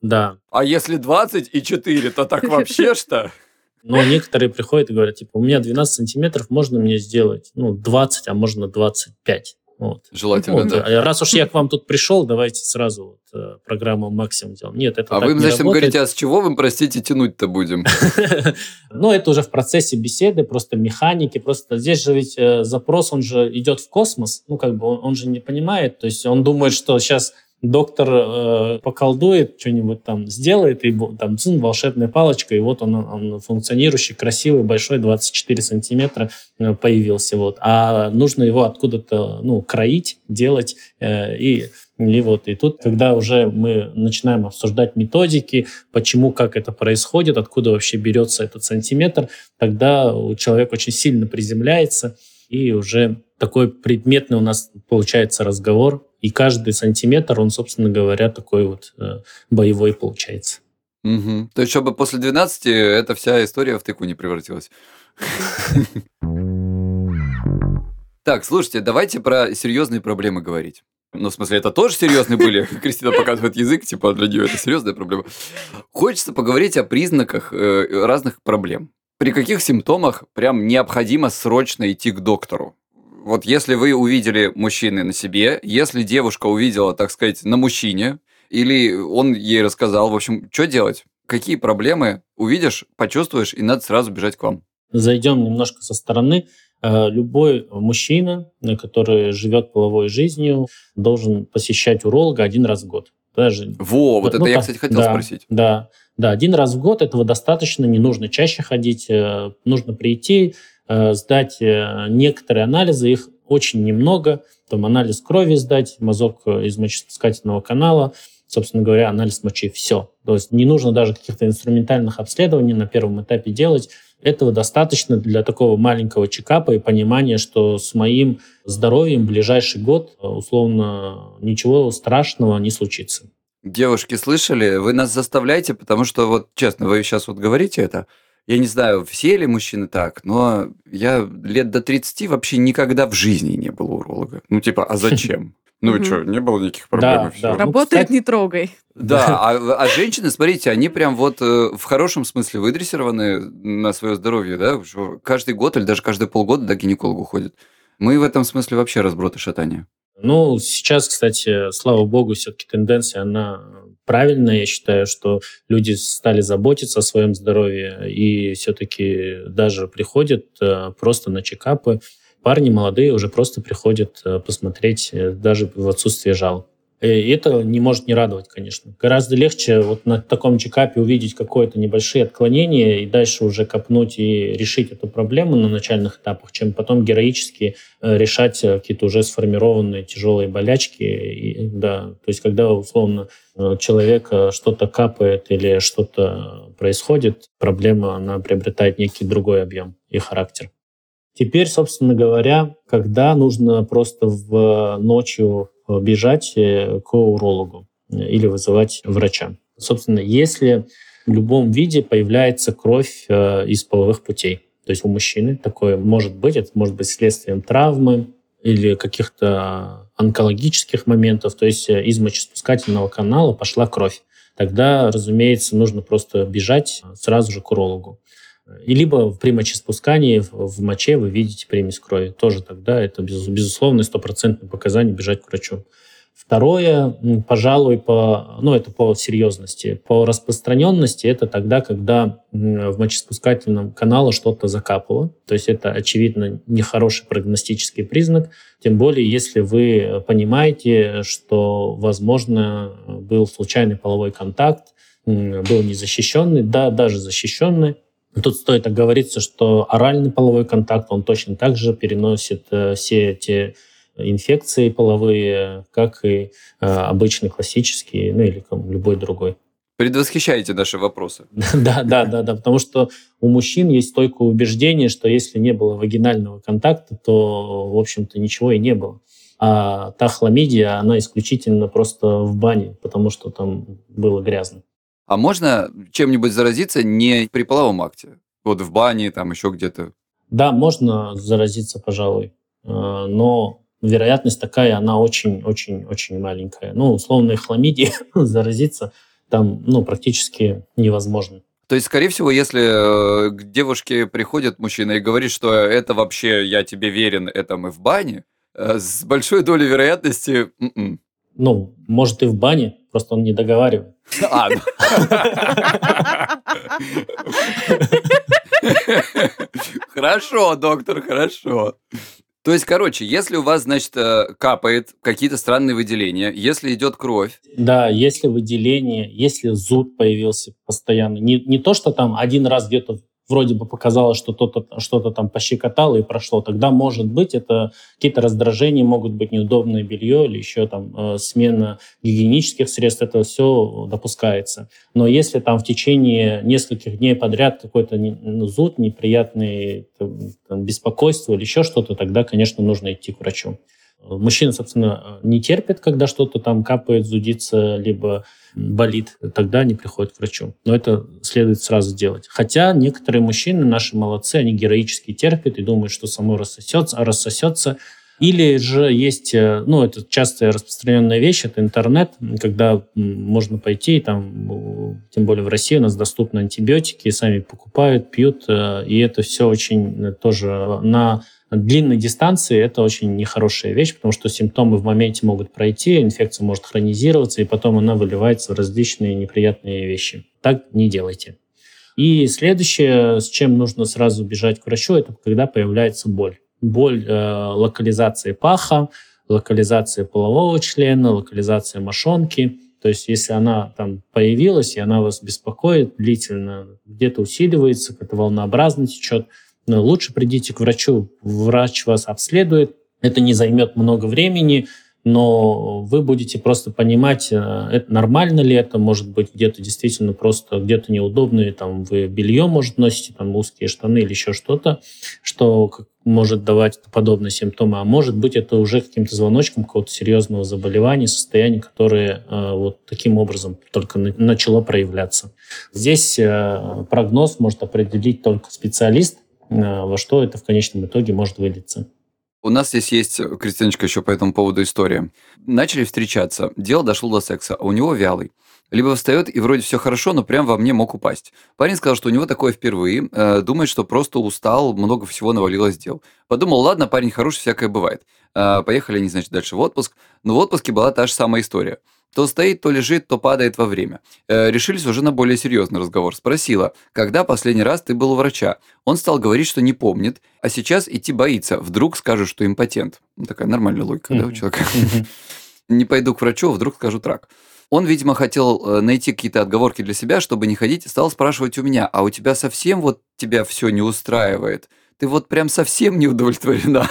Да. А если 20 и 4, то так вообще что? Но некоторые приходят и говорят, типа, у меня 12 сантиметров, можно мне сделать, ну, 20, а можно 25. Вот. Желательно, вот. да. А раз уж я к вам тут пришел, давайте сразу вот, э, программу максимум делаем. Нет, это А вы, значит, работает. говорите, а с чего вы, простите, тянуть-то будем? Ну, это уже в процессе беседы, просто механики. Просто здесь же ведь э, запрос, он же идет в космос. Ну, как бы он же не понимает. То есть он думает, что сейчас доктор э, поколдует, что-нибудь там сделает, и там цин, волшебная палочка, и вот он, он функционирующий, красивый, большой, 24 сантиметра э, появился. Вот. А нужно его откуда-то ну, кроить, делать, э, и и вот и тут, когда уже мы начинаем обсуждать методики, почему, как это происходит, откуда вообще берется этот сантиметр, тогда человек очень сильно приземляется, и уже такой предметный у нас получается разговор, и каждый сантиметр, он, собственно говоря, такой вот э, боевой получается. Угу. То есть, чтобы после 12 эта вся история в тыку не превратилась. Так, слушайте, давайте про серьезные проблемы говорить. Ну, в смысле, это тоже серьезные были. Кристина показывает язык, типа для нее это серьезная проблема. Хочется поговорить о признаках э, разных проблем. При каких симптомах прям необходимо срочно идти к доктору? Вот если вы увидели мужчины на себе, если девушка увидела, так сказать, на мужчине, или он ей рассказал, в общем, что делать? Какие проблемы увидишь, почувствуешь, и надо сразу бежать к вам? Зайдем немножко со стороны. Э, любой мужчина, который живет половой жизнью, должен посещать уролога один раз в год. Даже, Во, вот ну, это так, я, кстати, хотел да, спросить. Да, да, один раз в год этого достаточно, не нужно чаще ходить, э, нужно прийти, Э, сдать э, некоторые анализы, их очень немного. Там анализ крови сдать, мазок э, из мочеиспускательного канала, собственно говоря, анализ мочи. Все. То есть не нужно даже каких-то инструментальных обследований на первом этапе делать. Этого достаточно для такого маленького чекапа и понимания, что с моим здоровьем в ближайший год условно ничего страшного не случится. Девушки, слышали? Вы нас заставляете, потому что вот честно, вы сейчас вот говорите это, я не знаю, все ли мужчины так, но я лет до 30 вообще никогда в жизни не был уролога. Ну, типа, а зачем? Ну и что, не было никаких проблем? Да, да. Работает, ну, не трогай. Да, а, а женщины, смотрите, они прям вот э, в хорошем смысле выдрессированы на свое здоровье, да? Каждый год или даже каждые полгода до гинекологу ходят. Мы в этом смысле вообще разброты шатания. Ну, сейчас, кстати, слава богу, все-таки тенденция, она правильно. Я считаю, что люди стали заботиться о своем здоровье и все-таки даже приходят э, просто на чекапы. Парни молодые уже просто приходят э, посмотреть э, даже в отсутствие жалоб. И это не может не радовать, конечно. Гораздо легче вот на таком чекапе увидеть какое-то небольшие отклонения и дальше уже копнуть и решить эту проблему на начальных этапах, чем потом героически решать какие-то уже сформированные тяжелые болячки. И, да, то есть когда условно Э, человека что-то капает или что-то происходит, проблема, она приобретает некий другой объем и характер. Теперь, собственно говоря, когда нужно просто в ночью бежать э, к урологу или вызывать врача. Собственно, если в любом виде появляется кровь э, из половых путей, то есть у мужчины такое может быть, это может быть следствием травмы или каких-то онкологических моментов, то есть э, из мочеспускательного канала пошла кровь. Тогда, разумеется, нужно просто бежать сразу же к урологу. И либо при мочеспускании в моче вы видите примесь крови. Тоже тогда это безусловно стопроцентное показание бежать к врачу. Второе, пожалуй, по, ну, это по серьезности. По распространенности это тогда, когда в мочеспускательном канале что-то закапало. То есть это, очевидно, нехороший прогностический признак. Тем более, если вы понимаете, что, возможно, был случайный половой контакт, был незащищенный, да, даже защищенный. Тут стоит оговориться, что оральный половой контакт, он точно так же переносит э, все эти инфекции половые, как и э, обычный классический, ну или любой другой. Предвосхищаете наши вопросы. Да, да, да, да, потому что у мужчин есть стойкое убеждение, что если не было вагинального контакта, то, в общем-то, ничего и не было. А та хламидия, она исключительно просто в бане, потому что там было грязно. А можно чем-нибудь заразиться не при половом акте? Вот в бане, там еще где-то? Да, можно заразиться, пожалуй. Э, но вероятность такая, она очень-очень-очень маленькая. Ну, условной хламидии заразиться там ну, практически невозможно. То есть, скорее всего, если э, к девушке приходит мужчина и говорит, что это вообще я тебе верен, это мы в бане, э, с большой долей вероятности... М-м. Ну, может и в бане, просто он не договаривает. А. Хорошо, доктор, хорошо. То есть, короче, если у вас, значит, э, капает какие-то странные выделения, если идет кровь. Да, если выделение, если зуд появился постоянно. Не, не то, что там один раз где-то вроде бы показалось, что кто-то что-то там пощекотало и прошло, тогда, может быть, это какие-то раздражения, могут быть неудобное белье или еще там э, смена гигиенических средств, это все допускается. Но если там в течение нескольких дней подряд какой-то ну, зуд, неприятный там, беспокойство или еще что-то, тогда, конечно, нужно идти к врачу. Мужчина, собственно, не терпит, когда что-то там капает, зудится, либо болит, тогда они приходят к врачу. Но это следует сразу делать. Хотя некоторые мужчины, наши молодцы, они героически терпят и думают, что само рассосется, а рассосется. Или же есть, э, ну, это частая распространенная вещь, это интернет, когда можно пойти, там, тем более в России у нас доступны антибиотики, сами покупают, пьют, э, и это все очень э, тоже на длинной дистанции это очень нехорошая вещь, потому что симптомы в моменте могут пройти, инфекция может хронизироваться, и потом она выливается в различные неприятные вещи. Так не делайте. И следующее, с чем нужно сразу бежать к врачу, это когда появляется боль. Боль э, локализации паха, локализация полового члена, локализация мошонки. То есть если она там появилась, и она вас беспокоит длительно, где-то усиливается, как-то волнообразно течет, лучше придите к врачу, врач вас обследует, это не займет много времени, но вы будете просто понимать, э, это нормально ли это, может быть, где-то действительно просто где-то неудобные, там вы белье, может, носите, там узкие штаны или еще что-то, что может давать подобные симптомы, а может быть, это уже каким-то звоночком какого-то серьезного заболевания, состояния, которое э, вот таким образом только начало проявляться. Здесь э, прогноз может определить только специалист, во что это в конечном итоге может вылиться. У нас здесь есть, Кристиночка, еще по этому поводу история. Начали встречаться, дело дошло до секса, а у него вялый. Либо встает и вроде все хорошо, но прям во мне мог упасть. Парень сказал, что у него такое впервые, э, думает, что просто устал, много всего навалилось дел. Подумал, ладно, парень хороший, всякое бывает. Э, поехали они, значит, дальше в отпуск. Но в отпуске была та же самая история. То стоит, то лежит, то падает во время. Э, решились уже на более серьезный разговор. Спросила, когда последний раз ты был у врача? Он стал говорить, что не помнит, а сейчас идти боится. Вдруг скажут, что импотент. Ну, такая нормальная логика, да, у человека. Не пойду к врачу, а вдруг скажут рак. Он, видимо, хотел э, найти какие-то отговорки для себя, чтобы не ходить, и стал спрашивать у меня, а у тебя совсем вот тебя все не устраивает? Ты вот прям совсем не удовлетворена?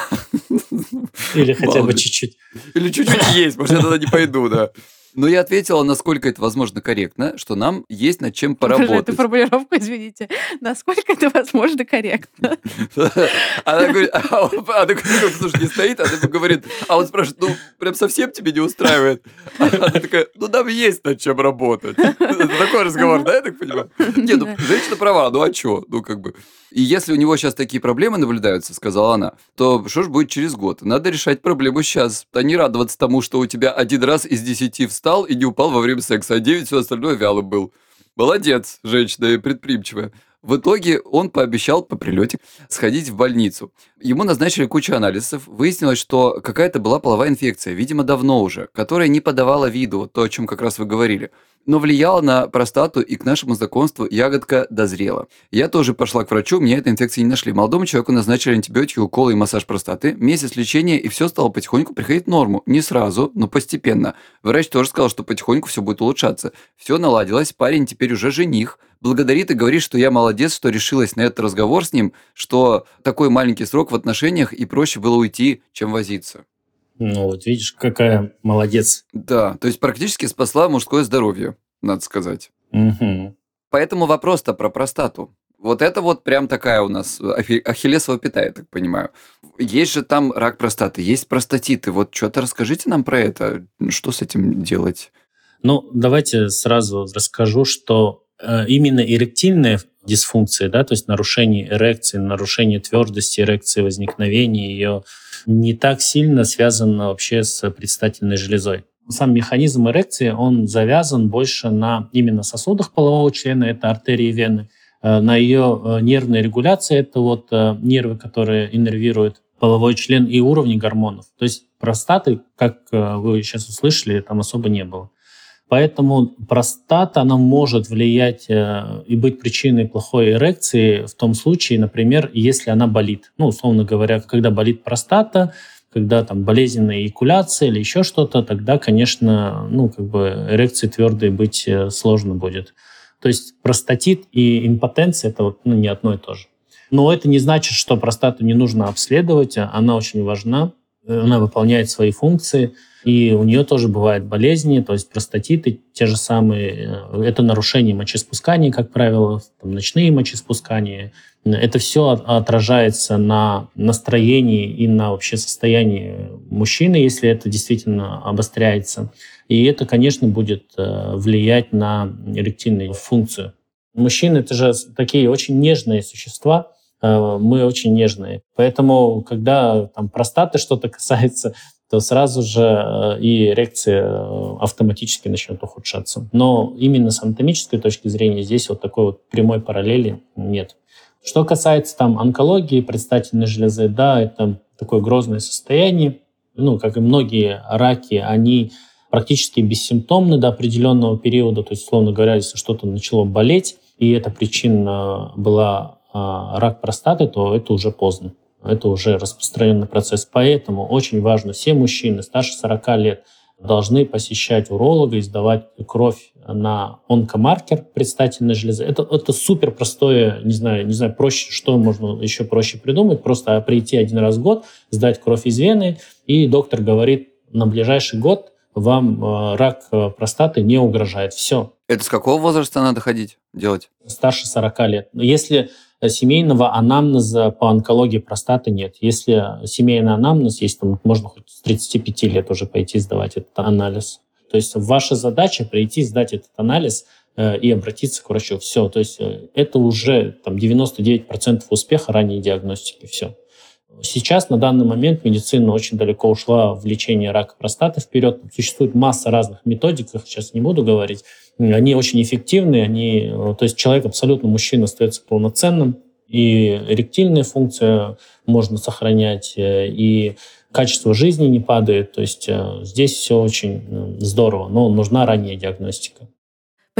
Или хотя бы чуть-чуть. Или чуть-чуть есть, может, я тогда не пойду, да. Но я ответила, насколько это возможно корректно, что нам есть над чем поработать. Эту формулировку, извините. Насколько это возможно корректно. Она говорит, а говорит, слушай, не стоит, она говорит, а он спрашивает, ну, прям совсем тебе не устраивает? Она такая, ну, нам есть над чем работать. Такой разговор, да, я так понимаю? Нет, ну, женщина права, ну, а что? Ну, как бы... И если у него сейчас такие проблемы наблюдаются, сказала она, то что ж будет через год? Надо решать проблему сейчас, а не радоваться тому, что у тебя один раз из десяти встал и не упал во время секса, а девять все остальное вялым был. Молодец, женщина и предприимчивая. В итоге он пообещал по прилете сходить в больницу. Ему назначили кучу анализов. Выяснилось, что какая-то была половая инфекция, видимо, давно уже, которая не подавала виду, то, о чем как раз вы говорили но влияла на простату, и к нашему знакомству ягодка дозрела. Я тоже пошла к врачу, мне этой инфекции не нашли. Молодому человеку назначили антибиотики, уколы и массаж простаты. Месяц лечения, и все стало потихоньку приходить в норму. Не сразу, но постепенно. Врач тоже сказал, что потихоньку все будет улучшаться. Все наладилось, парень теперь уже жених. Благодарит и говорит, что я молодец, что решилась на этот разговор с ним, что такой маленький срок в отношениях и проще было уйти, чем возиться. Ну, вот видишь, какая молодец. Да, то есть практически спасла мужское здоровье, надо сказать. Угу. Поэтому вопрос-то про простату. Вот это вот прям такая у нас ахиллесова пята, я так понимаю. Есть же там рак простаты, есть простатиты. Вот что-то расскажите нам про это. Что с этим делать? Ну, давайте сразу расскажу, что именно эректильная дисфункция, да, то есть нарушение эрекции, нарушение твердости эрекции, возникновение ее не так сильно связано вообще с предстательной железой. Сам механизм эрекции, он завязан больше на именно сосудах полового члена, это артерии и вены, э, на ее э, нервной регуляции, это вот э, нервы, которые иннервируют половой член и уровни гормонов. То есть простаты, как вы сейчас услышали, там особо не было. Поэтому простата, она может влиять э, и быть причиной плохой эрекции в том случае, например, если она болит. Ну, условно говоря, когда болит простата, когда там болезненная эякуляция или еще что-то, тогда, конечно, ну, как бы эрекции твердой быть э, сложно будет. То есть простатит и импотенция – это вот, ну, не одно и то же. Но это не значит, что простату не нужно обследовать, она очень важна, она выполняет свои функции – и у нее тоже бывают болезни, то есть простатиты те же самые. Э, это нарушение мочеспускания, как правило, там, ночные мочеспускания. Это все отражается на настроении и на вообще состоянии мужчины, если это действительно обостряется. И это, конечно, будет э, влиять на эректильную функцию. Мужчины — это же такие очень нежные существа, э, мы очень нежные. Поэтому, когда там простаты что-то касается, то сразу же э, и эрекция э, автоматически начнет ухудшаться. Но именно с анатомической точки зрения здесь вот такой вот прямой параллели нет. Что касается там онкологии предстательной железы, да, это такое грозное состояние. Ну, как и многие раки, они практически бессимптомны до определенного периода. То есть, условно говоря, если что-то начало болеть, и эта причина была а, рак простаты, то это уже поздно. Это уже распространенный процесс. Поэтому очень важно, все мужчины старше 40 лет должны посещать уролога и сдавать кровь на онкомаркер предстательной железы. Это, это супер простое, не знаю, не знаю, проще, что можно еще проще придумать, просто прийти один раз в год, сдать кровь из вены, и доктор говорит, на ближайший год вам э, рак э, простаты не угрожает. Все. Это с какого возраста надо ходить, делать? Старше 40 лет. Если семейного анамнеза по онкологии простаты нет. Если семейный анамнез есть, то можно хоть с 35 лет уже пойти сдавать этот анализ. То есть ваша задача прийти, сдать этот анализ э, и обратиться к врачу. Все. То есть э, это уже там, 99% успеха ранней диагностики. Все. Сейчас, на данный момент, медицина очень далеко ушла в лечение рака простаты вперед. Существует масса разных методик, их сейчас не буду говорить. Они очень эффективны, они, то есть человек абсолютно мужчина остается полноценным, и эректильная функция можно сохранять, э, и качество жизни не падает. То есть э, здесь все очень э, здорово, но нужна ранняя диагностика.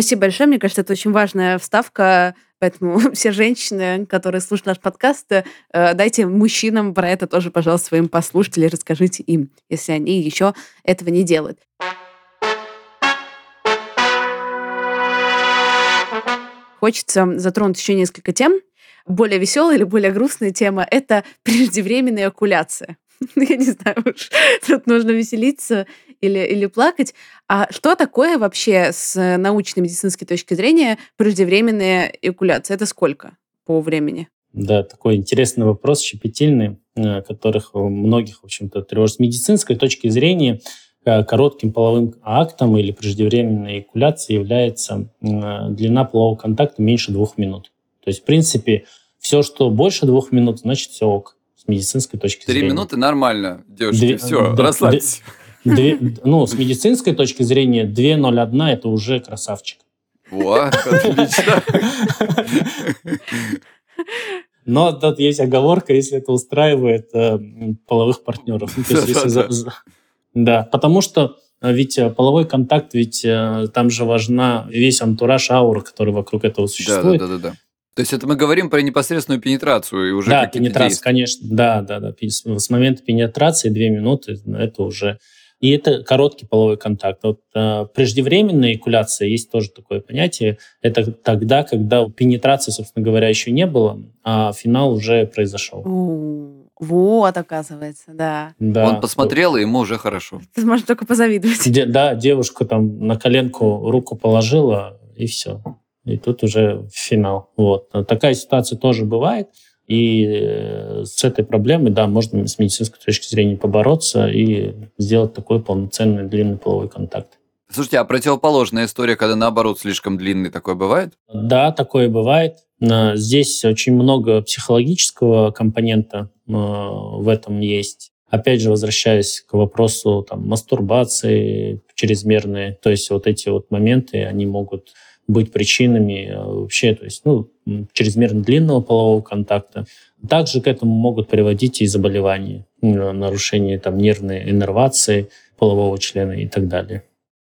Спасибо большое. Мне кажется, это очень важная вставка. Поэтому все женщины, которые слушают наш подкаст, дайте мужчинам про это тоже, пожалуйста, своим послушать или расскажите им, если они еще этого не делают. Хочется затронуть еще несколько тем. Более веселая или более грустная тема — это преждевременная окуляция. Я не знаю уж, тут нужно веселиться или, или плакать. А что такое вообще с научной медицинской точки зрения преждевременная экуляция? Это сколько по времени? Да, такой интересный вопрос, щепетильный, э, которых многих, в общем-то, тревожит. С медицинской точки зрения Э, коротким половым актом или преждевременной эякуляцией является э, длина полового контакта меньше двух минут. То есть, в принципе, все, что больше двух минут, значит, все ок с медицинской точки Три зрения. Три минуты нормально, девушки, Две, все, да, расслабьтесь. Две, ну, с медицинской точки зрения 2.01 это уже красавчик. Во, отлично. Но тут есть оговорка, если это устраивает э, половых партнеров. То есть, если за, да, потому что э, ведь э, половой контакт, ведь э, там же важна весь антураж аура, который вокруг этого существует. Да, да, да, да. То есть это мы говорим про непосредственную пенетрацию и уже Да, пенетрация, действия. конечно, да, да, да. С момента пенетрации две минуты, это уже... И это короткий половой контакт. Вот э, преждевременная экуляция, есть тоже такое понятие, это тогда, когда пенетрации, собственно говоря, еще не было, а финал уже произошел. Вот, оказывается, да. да. Он посмотрел, и ему уже хорошо. Ты можешь только позавидовать. Де, да, девушка там на коленку руку положила, и все. И тут уже финал. Вот. Такая ситуация тоже бывает. И э, с этой проблемой, да, можно с медицинской точки зрения побороться и сделать такой полноценный длинный половой контакт. Слушайте, а противоположная история, когда наоборот слишком длинный, такое бывает? Да, такое бывает. Здесь очень много психологического компонента э, в этом есть. Опять же, возвращаясь к вопросу там, мастурбации чрезмерные, то есть вот эти вот моменты, они могут быть причинами э, вообще, то есть, ну, чрезмерно длинного полового контакта. Также к этому могут приводить и заболевания, нарушение там нервной иннервации полового члена и так далее.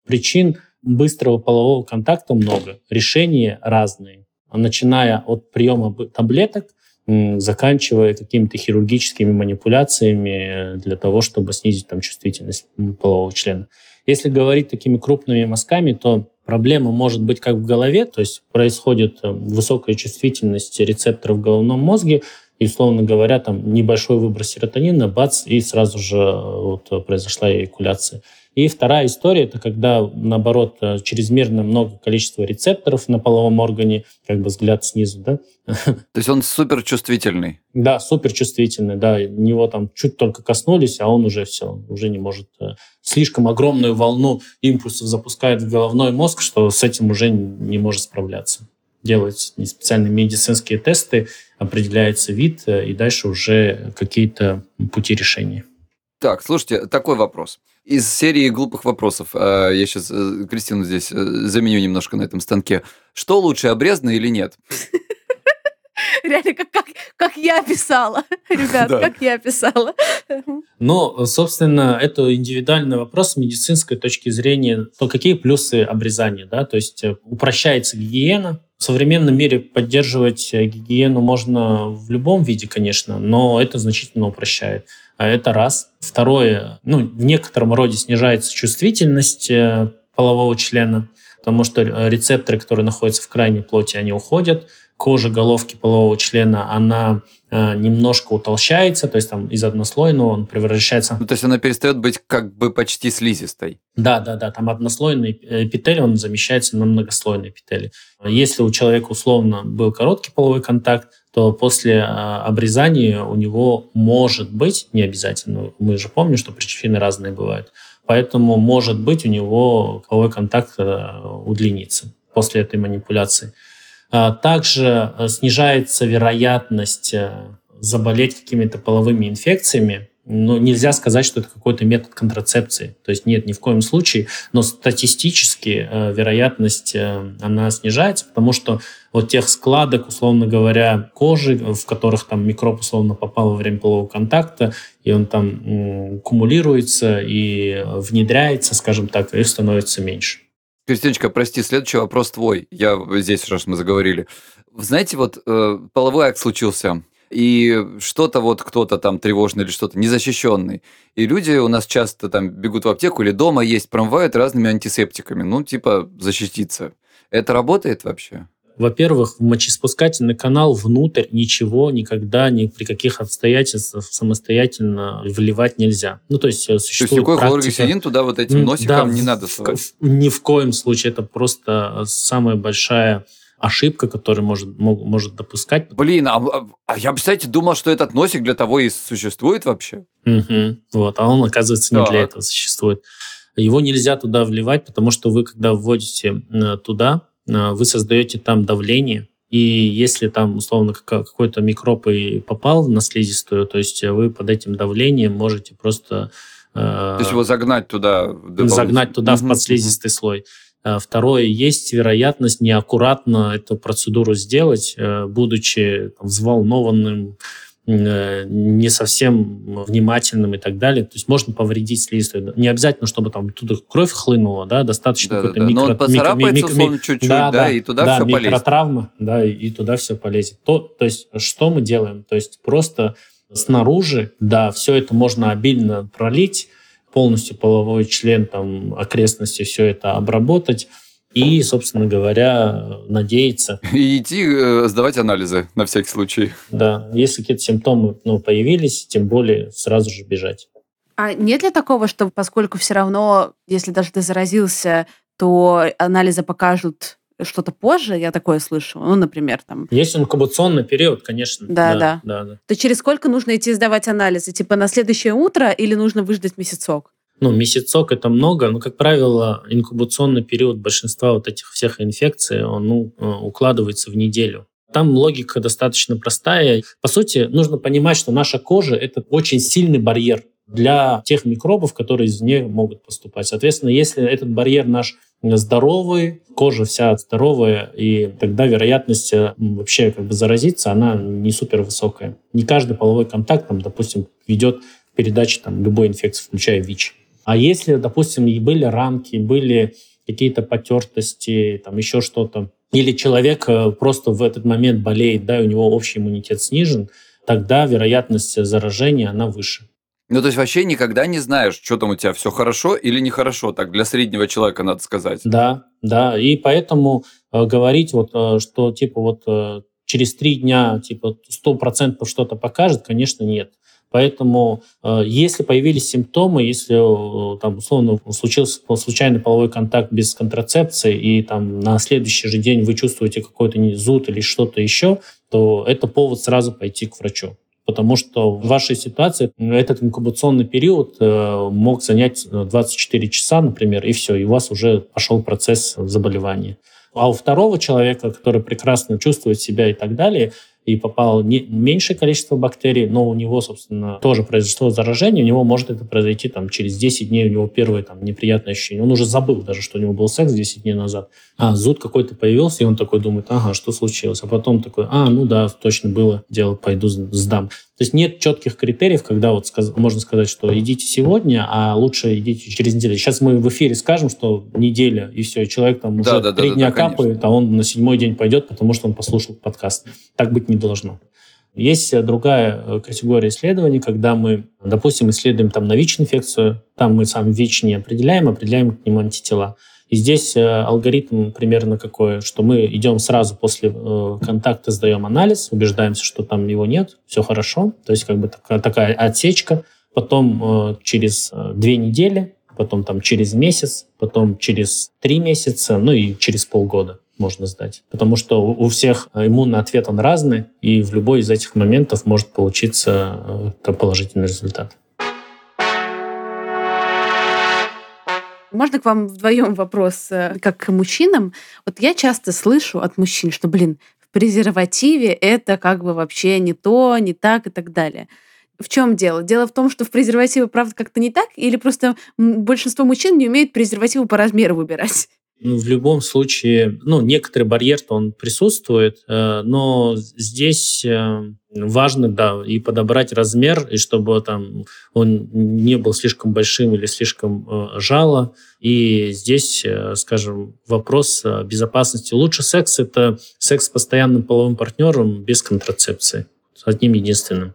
Причин быстрого полового контакта много. Решения разные. Начиная от приема таблеток, заканчивая какими-то хирургическими манипуляциями для того, чтобы снизить там, чувствительность полового члена. Если говорить такими крупными мазками, то проблема может быть как в голове, то есть происходит э, высокая чувствительность рецепторов в головном мозге, и, условно говоря, там небольшой выброс серотонина, бац, и сразу же э, вот, произошла эякуляция. И вторая история, это когда, наоборот, э, чрезмерно много количества рецепторов на половом органе, как бы взгляд снизу, да. То есть он суперчувствительный? Да, суперчувствительный, да. Него там чуть только коснулись, а он уже все, уже не может... Э, слишком огромную волну импульсов запускает в головной мозг, что с этим уже не может справляться. Делаются специальные медицинские тесты, определяется вид, э, и дальше уже какие-то пути решения. Так, слушайте, такой вопрос. Из серии глупых вопросов. А, я сейчас э, Кристину здесь э, заменю немножко на этом станке. Что лучше, обрезано или нет? Реально, как, как, как я писала. Ребят, да. как я писала. Ну, собственно, это индивидуальный вопрос с медицинской точки зрения. То какие плюсы обрезания? Да? То есть э, упрощается гигиена, в современном мире поддерживать гигиену можно в любом виде, конечно, но это значительно упрощает. А это раз. Второе, ну, в некотором роде снижается чувствительность э, полового члена, потому что рецепторы, которые находятся в крайней плоти, они уходят. Кожа головки полового члена, она э, немножко утолщается, то есть там из однослойного он превращается... Ну, то есть она перестает быть как бы почти слизистой. Да, да, да, там однослойный эпителий, он замещается на многослойный эпителий. Если у человека условно был короткий половой контакт, то после а, обрезания у него может быть, не обязательно, мы же помним, что причины разные бывают, поэтому может быть у него половой контакт э, удлинится после этой манипуляции. А, также э, снижается вероятность э, заболеть какими-то половыми инфекциями, но нельзя сказать, что это какой-то метод контрацепции. То есть нет, ни в коем случае, но статистически э, вероятность э, она снижается, потому что вот тех складок, условно говоря, кожи, в которых там микроб условно попал во время полового контакта, и он там м, кумулируется и внедряется, скажем так, их становится меньше. Кристиночка, прости, следующий вопрос твой. Я здесь, раз мы заговорили. Знаете, вот э, половой акт случился, и что-то вот кто-то там тревожный или что-то незащищенный. И люди у нас часто там бегут в аптеку или дома есть, промывают разными антисептиками, ну, типа защититься. Это работает вообще? Во-первых, в мочеспускательный канал внутрь ничего никогда, ни при каких обстоятельствах самостоятельно вливать нельзя. Ну, то есть существует То есть любой хлоргексидин туда вот этим носиком да, не надо совать? В, ни в коем случае. Это просто самая большая ошибка, которую может, может допускать. Блин, а, а, а я, кстати, думал, что этот носик для того и существует вообще. Угу. Вот, а он, оказывается, не так. для этого существует. Его нельзя туда вливать, потому что вы, когда вводите э, туда, э, вы создаете там давление, и если там, условно, какой-то микроб и попал на слизистую, то есть вы под этим давлением можете просто... Э, то есть его загнать туда? Загнать туда угу. в подслизистый слой. Э, второе, есть вероятность неаккуратно эту процедуру сделать, э, будучи взволнованным, э, не совсем внимательным и так далее. То есть можно повредить слизистую. Не обязательно, чтобы там туда кровь хлынула, да, достаточно да, какой-то да, микро... Но он поцарапается, микро, микро, чуть-чуть, да, да, и туда да, все полезет. микротравма, да, и туда все полезет. То, то есть что мы делаем? То есть просто снаружи, да, все это можно обильно пролить, полностью половой член, там, окрестности, все это обработать и, собственно говоря, надеяться. И идти э, сдавать анализы на всякий случай. Да, если какие-то симптомы ну, появились, тем более сразу же бежать. А нет ли такого, что поскольку все равно, если даже ты заразился, то анализы покажут что-то позже, я такое слышу, ну, например, там... Есть инкубационный период, конечно. Да, да. да, да. То через сколько нужно идти сдавать анализы? Типа на следующее утро или нужно выждать месяцок? Ну, месяцок это много, но, как правило, инкубационный период большинства вот этих всех инфекций, он ну, э, укладывается в неделю. Там логика достаточно простая. По сути, нужно понимать, что наша кожа – это очень сильный барьер для тех микробов, которые из нее могут поступать. Соответственно, если этот барьер наш здоровый, кожа вся здоровая, и тогда вероятность э, вообще как бы заразиться, она не супер высокая. Не каждый половой контакт, там, допустим, ведет к передаче там, любой инфекции, включая ВИЧ. А если, допустим, и были рамки, были какие-то потертости, там еще что-то, или человек э, просто в этот момент болеет, да, и у него общий иммунитет снижен, тогда вероятность заражения, она выше. Ну, то есть вообще никогда не знаешь, что там у тебя все хорошо или нехорошо, так для среднего человека надо сказать. Да, да, и поэтому э, говорить вот, э, что типа вот э, через три дня типа сто процентов что-то покажет, конечно, нет. Поэтому, э, если появились симптомы, если э, там условно случился случайный половой контакт без контрацепции, и там на следующий же день вы чувствуете какой-то зуд или что-то еще, то это повод сразу пойти к врачу. Потому что в вашей ситуации этот инкубационный период э, мог занять 24 часа, например, и все, и у вас уже пошел процесс заболевания. А у второго человека, который прекрасно чувствует себя и так далее, и попало не, меньшее количество бактерий, но у него, собственно, тоже произошло заражение, у него может это произойти там, через 10 дней, у него первые там, неприятные ощущения. Он уже забыл даже, что у него был секс 10 дней назад. А зуд какой-то появился, и он такой думает, ага, что случилось? А потом такой, а, ну да, точно было дело, пойду сдам. То есть нет четких критериев, когда вот сказ- можно сказать, что идите сегодня, а лучше идите через неделю. Сейчас мы в эфире скажем, что неделя, и все, человек там уже да, три да, дня да, капает, конечно. а он на седьмой день пойдет, потому что он послушал подкаст. Так быть не должно. Есть другая э, категория исследований, когда мы, допустим, исследуем там на ВИЧ-инфекцию, там мы сам ВИЧ не определяем, определяем к нему антитела. И здесь э, алгоритм примерно какой, что мы идем сразу после э, контакта, сдаем анализ, убеждаемся, что там его нет, все хорошо, то есть как бы такая, такая отсечка. Потом через две недели, потом там через месяц, потом через три месяца, ну и через полгода можно сдать. Потому что у всех иммунный ответ, он разный, и в любой из этих моментов может получиться э, положительный результат. Можно к вам вдвоем вопрос, э, как к мужчинам? Вот я часто слышу от мужчин, что, блин, в презервативе это как бы вообще не то, не так и так далее. В чем дело? Дело в том, что в презервативе правда как-то не так, или просто большинство мужчин не умеют презервативы по размеру выбирать? Ну, в любом случае, ну, некоторый барьер-то он присутствует, э, но здесь э, важно, да, и подобрать размер, и чтобы там он не был слишком большим или слишком э, жало. И здесь, скажем, вопрос безопасности. Лучше секс – это секс с постоянным половым партнером без контрацепции, с одним единственным.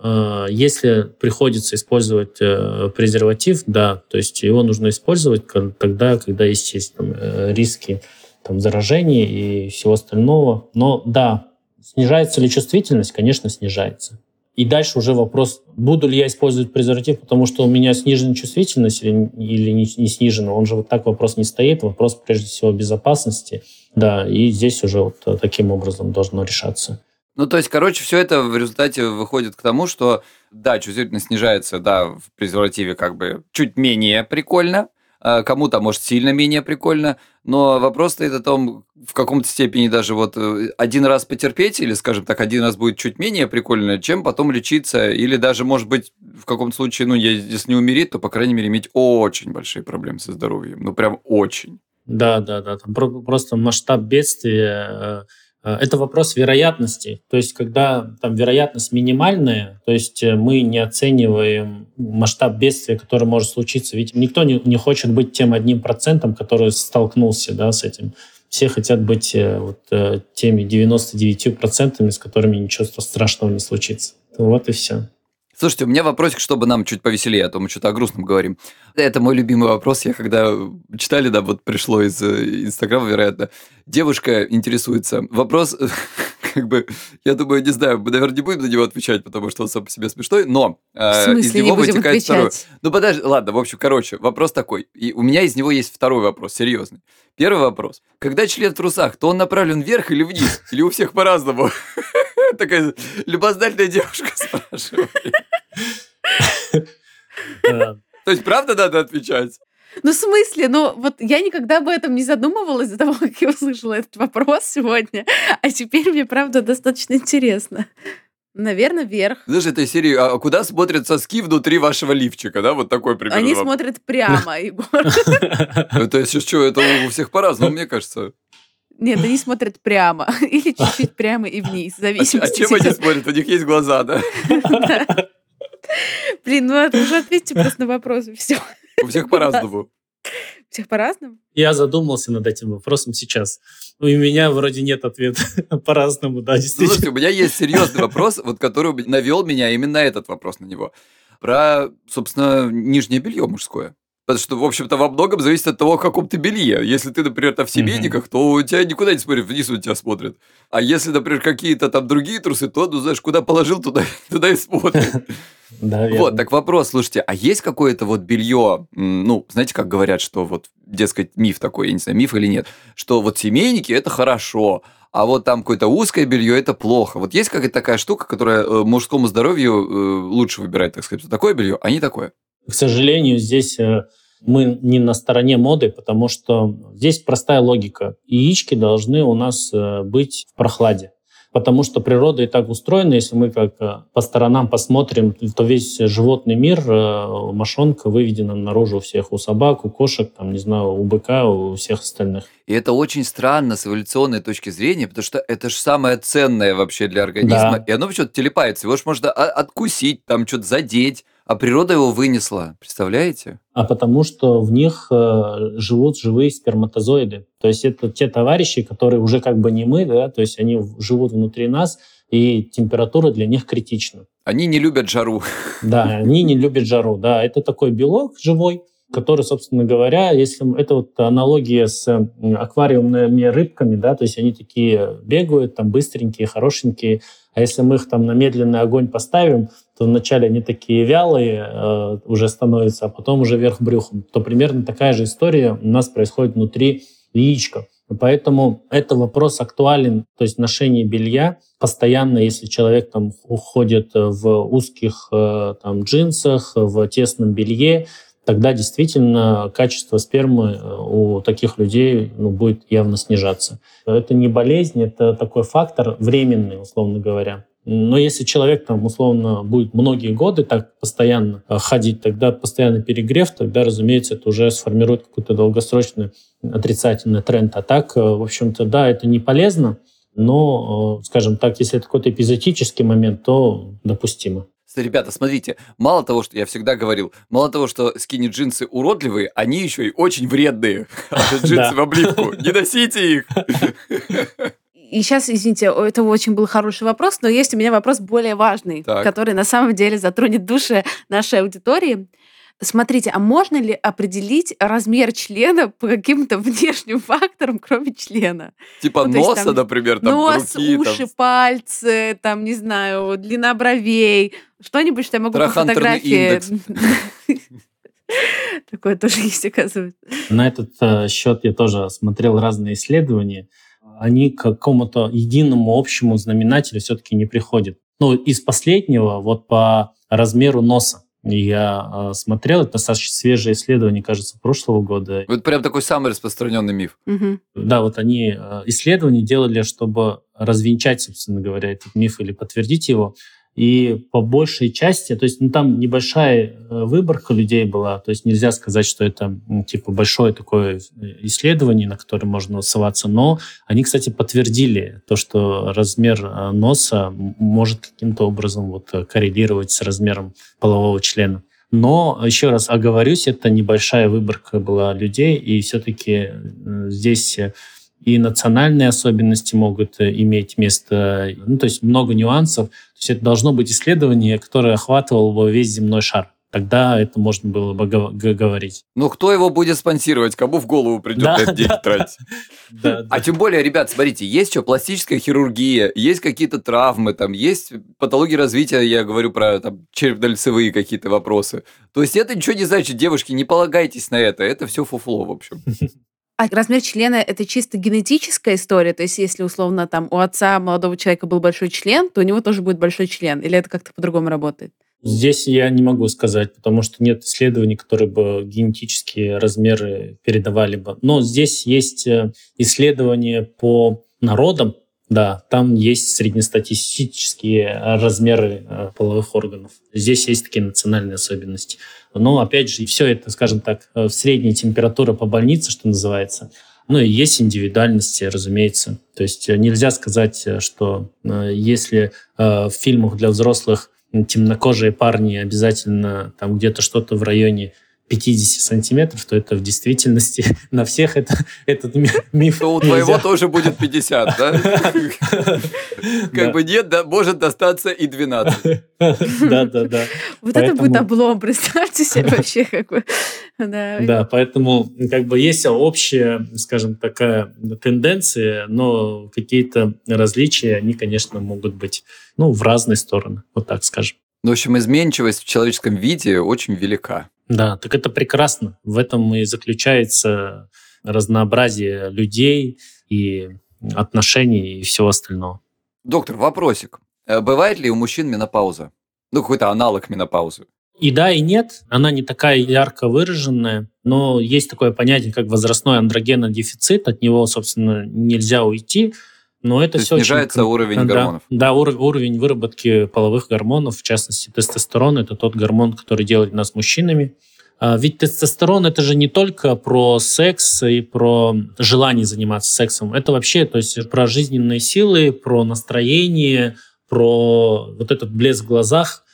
А, если приходится использовать э, презерватив, да, то есть его нужно использовать тогда, когда есть, есть там, э, риски там, заражения и всего остального. Но да, снижается ли чувствительность? Конечно, снижается. И дальше уже вопрос, буду ли я использовать презерватив, потому что у меня снижена чувствительность или, или не, не снижена. Он же вот так вопрос не стоит. Вопрос прежде всего безопасности. Да, и здесь уже вот таким образом должно решаться. Ну, то есть, короче, все это в результате выходит к тому, что, да, чувствительность снижается, да, в презервативе как бы чуть менее прикольно, а кому-то, может, сильно менее прикольно, но вопрос стоит о том, в каком-то степени даже вот э, один раз потерпеть, или, скажем так, один раз будет чуть менее прикольно, чем потом лечиться, или даже, может быть, в каком-то случае, ну, если не умереть, то, по крайней мере, иметь очень большие проблемы со здоровьем, ну, прям очень. Да, да, да, там просто масштаб бедствия э, это вопрос вероятности. То есть, когда там вероятность минимальная, то есть э, мы не оцениваем масштаб бедствия, который может случиться. Ведь никто не, не хочет быть тем одним процентом, который столкнулся да, с этим. Все хотят быть э, вот, теми 99 процентами, с которыми ничего страшного не случится. Вот и все. Слушайте, у меня вопросик, чтобы нам чуть повеселее, а то мы что-то о грустном говорим. Это мой любимый вопрос. Я когда читали, да, вот пришло из э, Инстаграма, вероятно. Девушка интересуется. Вопрос, как бы, я думаю, не знаю, мы, наверное, не будем на него отвечать, потому что он сам по себе смешной, но э, из него вытекает второй. Ну, подожди, ладно, в общем, короче, вопрос такой. И у меня из него есть второй вопрос, серьезный. Первый вопрос. Когда член в трусах, то он направлен вверх или вниз? Или у всех по-разному? Такая любознательная девушка спрашивает. То есть, правда надо отвечать? Ну, в смысле? Ну, вот я никогда об этом не задумывалась до того, как я услышала этот вопрос сегодня. А теперь мне, правда, достаточно интересно. Наверное, вверх. Знаешь, этой серии, а куда смотрят соски внутри вашего лифчика, да? Вот такой пример. Они смотрят прямо, Егор. Это сейчас что, это у всех по-разному, мне кажется. Нет, они смотрят прямо. Или чуть-чуть прямо и вниз. В зависимости. А, а чем они смотрят? У них есть глаза, да? Блин, ну уже ответьте просто на вопрос, все. У всех по-разному. всех по-разному? Я задумался над этим вопросом сейчас. У меня вроде нет ответа по-разному, да, действительно. Слушайте, у меня есть серьезный вопрос, вот который навел меня именно этот вопрос на него. Про, собственно, нижнее белье мужское. Потому что, в общем-то, во многом зависит от того, в каком ты белье. Если ты, например, там в семейниках, mm-hmm. то у тебя никуда не смотрят, вниз у тебя смотрят. А если, например, какие-то там другие трусы, то, ну, знаешь, куда положил, туда, туда и смотрят. Да, вот, так вопрос, слушайте, а есть какое-то вот белье, ну, знаете, как говорят, что вот, дескать, миф такой, я не знаю, миф или нет, что вот семейники – это хорошо, а вот там какое-то узкое белье это плохо. Вот есть какая-то такая штука, которая э, мужскому здоровью э, лучше выбирает, так сказать, такое белье, а не такое. К сожалению, здесь э, мы не на стороне моды, потому что здесь простая логика. Яички должны у нас э, быть в прохладе. Потому что природа и так устроена, если мы как э, по сторонам посмотрим, то весь животный мир, мошонка выведена наружу у всех, у собак, у кошек, там, не знаю, у быка, у всех остальных. И это очень странно с эволюционной точки зрения, потому что это же самое ценное вообще для организма. Да. И оно почему-то телепается. Его же можно откусить, там что-то задеть. А природа его вынесла, представляете? А потому что в них э, живут живые сперматозоиды. То есть это те товарищи, которые уже как бы не мы, да, то есть они живут внутри нас, и температура для них критична. Они не любят жару. Да, они не любят жару, да. Это такой белок живой, который, собственно говоря, если это вот аналогия с аквариумными рыбками, да, то есть они такие бегают, там быстренькие, хорошенькие, а если мы их там на медленный огонь поставим, то вначале они такие вялые э, уже становятся, а потом уже вверх брюхом. То примерно такая же история у нас происходит внутри яичка. Поэтому это вопрос актуален, то есть ношение белья постоянно, если человек там уходит в узких э, там, джинсах, в тесном белье, тогда действительно качество спермы э, у таких людей ну, будет явно снижаться. Это не болезнь, это такой фактор временный, условно говоря. Но если человек там условно будет многие годы так постоянно э, ходить, тогда постоянный перегрев, тогда, разумеется, это уже сформирует какой-то долгосрочный отрицательный тренд. А так, э, в общем-то, да, это не полезно, но, скажем так, если это какой-то эпизодический момент, то допустимо. Ребята, смотрите, мало того, что я всегда говорил, мало того, что скини-джинсы уродливые, они еще и очень вредные. Джинсы в обливку. Не носите их. И сейчас, извините, это очень был хороший вопрос, но есть у меня вопрос более важный, так. который на самом деле затронет души нашей аудитории. Смотрите, а можно ли определить размер члена по каким-то внешним факторам, кроме члена? Типа ну, носа, там, например, там Нос, руки, уши, там... пальцы, там, не знаю, длина бровей, что-нибудь, что я могу по фотографии... Такое тоже есть, оказывается. На этот э, счет я тоже смотрел разные исследования. Они к какому-то единому общему знаменателю все-таки не приходят. Ну, из последнего, вот по размеру носа. Я э, смотрел, это достаточно свежее исследование, кажется, прошлого года. Вот прям такой самый распространенный миф. Угу. Да, вот они э, исследования делали, чтобы развенчать, собственно говоря, этот миф или подтвердить его. И по большей части, то есть ну, там небольшая э, выборка людей была, то есть нельзя сказать, что это типа большое такое э, исследование, на которое можно ссылаться, но они, кстати, подтвердили то, что размер э, носа может каким-то образом вот коррелировать с размером полового члена. Но, еще раз оговорюсь, это небольшая выборка была людей, и все-таки здесь и национальные особенности могут э, иметь место. Ну, то есть много нюансов. То есть это должно быть исследование, которое охватывало бы весь земной шар. Тогда это можно было бы говорить. Ну, кто его будет спонсировать? Кому в голову придет да, этот деньги да, тратить? Да, а тем более, ребят, смотрите, есть что, пластическая хирургия, есть какие-то травмы, там есть патологии развития, я говорю про там, черепно-лицевые какие-то вопросы. То есть это ничего не значит, девушки, не полагайтесь на это, это все фуфло, в общем. А размер члена это чисто генетическая история? То есть, если условно там у отца молодого человека был большой член, то у него тоже будет большой член? Или это как-то по-другому работает? Здесь я не могу сказать, потому что нет исследований, которые бы генетические размеры передавали бы. Но здесь есть э, исследования по народам, да, там есть среднестатистические размеры э, половых органов. Здесь есть такие национальные особенности. Но, опять же, все это, скажем так, э, в средней температура по больнице, что называется. Ну и есть индивидуальности, разумеется. То есть э, нельзя сказать, что если в фильмах для взрослых темнокожие парни обязательно там где-то что-то в районе 50 сантиметров, то это в действительности на всех это, этот миф. То у твоего тоже будет 50, да? Как бы нет, да, может достаться и 12. Да, да, да. Вот это будет облом, представьте себе вообще как бы. Да, поэтому как бы есть общая, скажем, такая тенденция, но какие-то различия, они, конечно, могут быть ну, в разные стороны, вот так скажем. Ну, в общем, изменчивость в человеческом виде очень велика. Да, так это прекрасно. В этом и заключается разнообразие людей и отношений и всего остального. Доктор, вопросик. Э, бывает ли у мужчин менопауза? Ну, какой-то аналог менопаузы. И да, и нет. Она не такая ярко выраженная, но есть такое понятие, как возрастной андрогенодефицит. От него, собственно, нельзя уйти. Но это То все снижается очень... уровень да, гормонов. Да, ур- уровень выработки половых гормонов, в частности тестостерон, это тот гормон, который делает нас мужчинами. А ведь тестостерон это же не только про секс и про желание заниматься сексом. Это вообще, то есть про жизненные силы, про настроение, про вот этот блеск в глазах.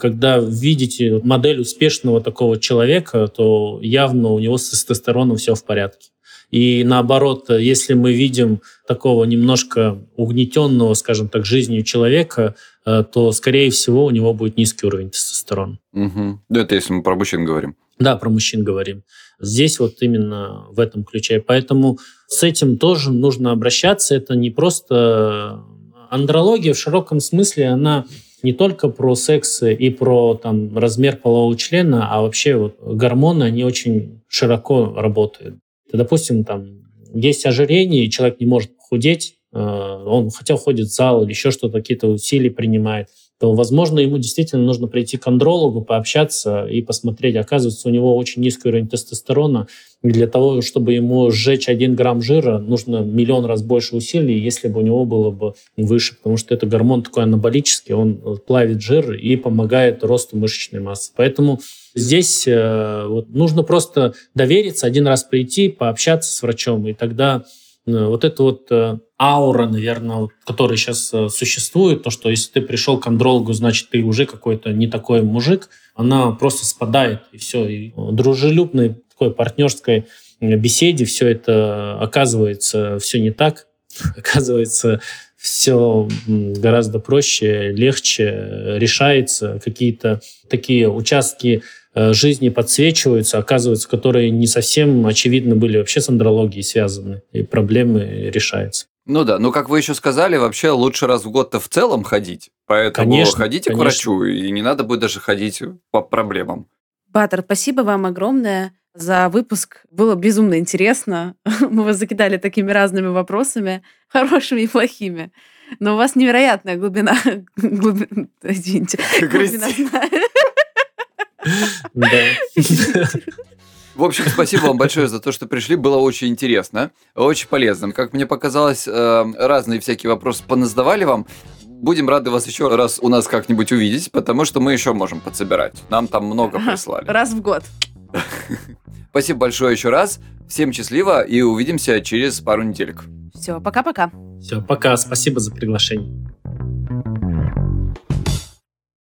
Когда видите модель успешного такого человека, то явно у него с тестостероном все в порядке. И наоборот, если мы видим такого немножко угнетенного, скажем так, жизнью человека, э, то, скорее всего, у него будет низкий уровень тестостерона. Угу. Да, это если мы про мужчин говорим. Да, про мужчин говорим. Здесь вот именно в этом ключе. Поэтому с этим тоже нужно обращаться. Это не просто андрология в широком смысле, она не только про секс и про там, размер полового члена, а вообще вот гормоны, они очень широко работают допустим, там есть ожирение, и человек не может похудеть, э, он хотя ходит в зал или еще что-то, какие-то усилия принимает, то, возможно, ему действительно нужно прийти к андрологу, пообщаться и посмотреть. Оказывается, у него очень низкий уровень тестостерона. И для того, чтобы ему сжечь один грамм жира, нужно миллион раз больше усилий, если бы у него было бы выше, потому что это гормон такой анаболический, он плавит жир и помогает росту мышечной массы. Поэтому здесь э, вот, нужно просто довериться, один раз прийти, пообщаться с врачом, и тогда вот эта вот э, аура, наверное, которая сейчас э, существует, то, что если ты пришел к андрологу, значит, ты уже какой-то не такой мужик, она просто спадает, и все. И дружелюбной такой партнерской беседе все это оказывается все не так. Оказывается, все гораздо проще, легче решается. Какие-то такие участки Э, жизни подсвечиваются, оказывается, которые не совсем очевидно были вообще с андрологией связаны, и проблемы решаются. Ну да, ну как вы еще сказали, вообще лучше раз в год-то в целом ходить. Поэтому конечно, ходите конечно. к врачу, и не надо будет даже ходить по проблемам. Батер, спасибо вам огромное за выпуск. Было безумно интересно. Мы вас закидали такими разными вопросами, хорошими и плохими. Но у вас невероятная глубина... глубина... Извините. Глубина... В общем, спасибо вам большое за то, что пришли. Было очень интересно, очень полезно. Как мне показалось, э, разные всякие вопросы поназадавали вам. Будем рады вас еще раз у нас как-нибудь увидеть, потому что мы еще можем подсобирать. Нам там много прислали. Раз в год. Спасибо большое еще раз. Всем счастливо и увидимся через пару неделек. Все, пока-пока. Все, пока. Спасибо за приглашение.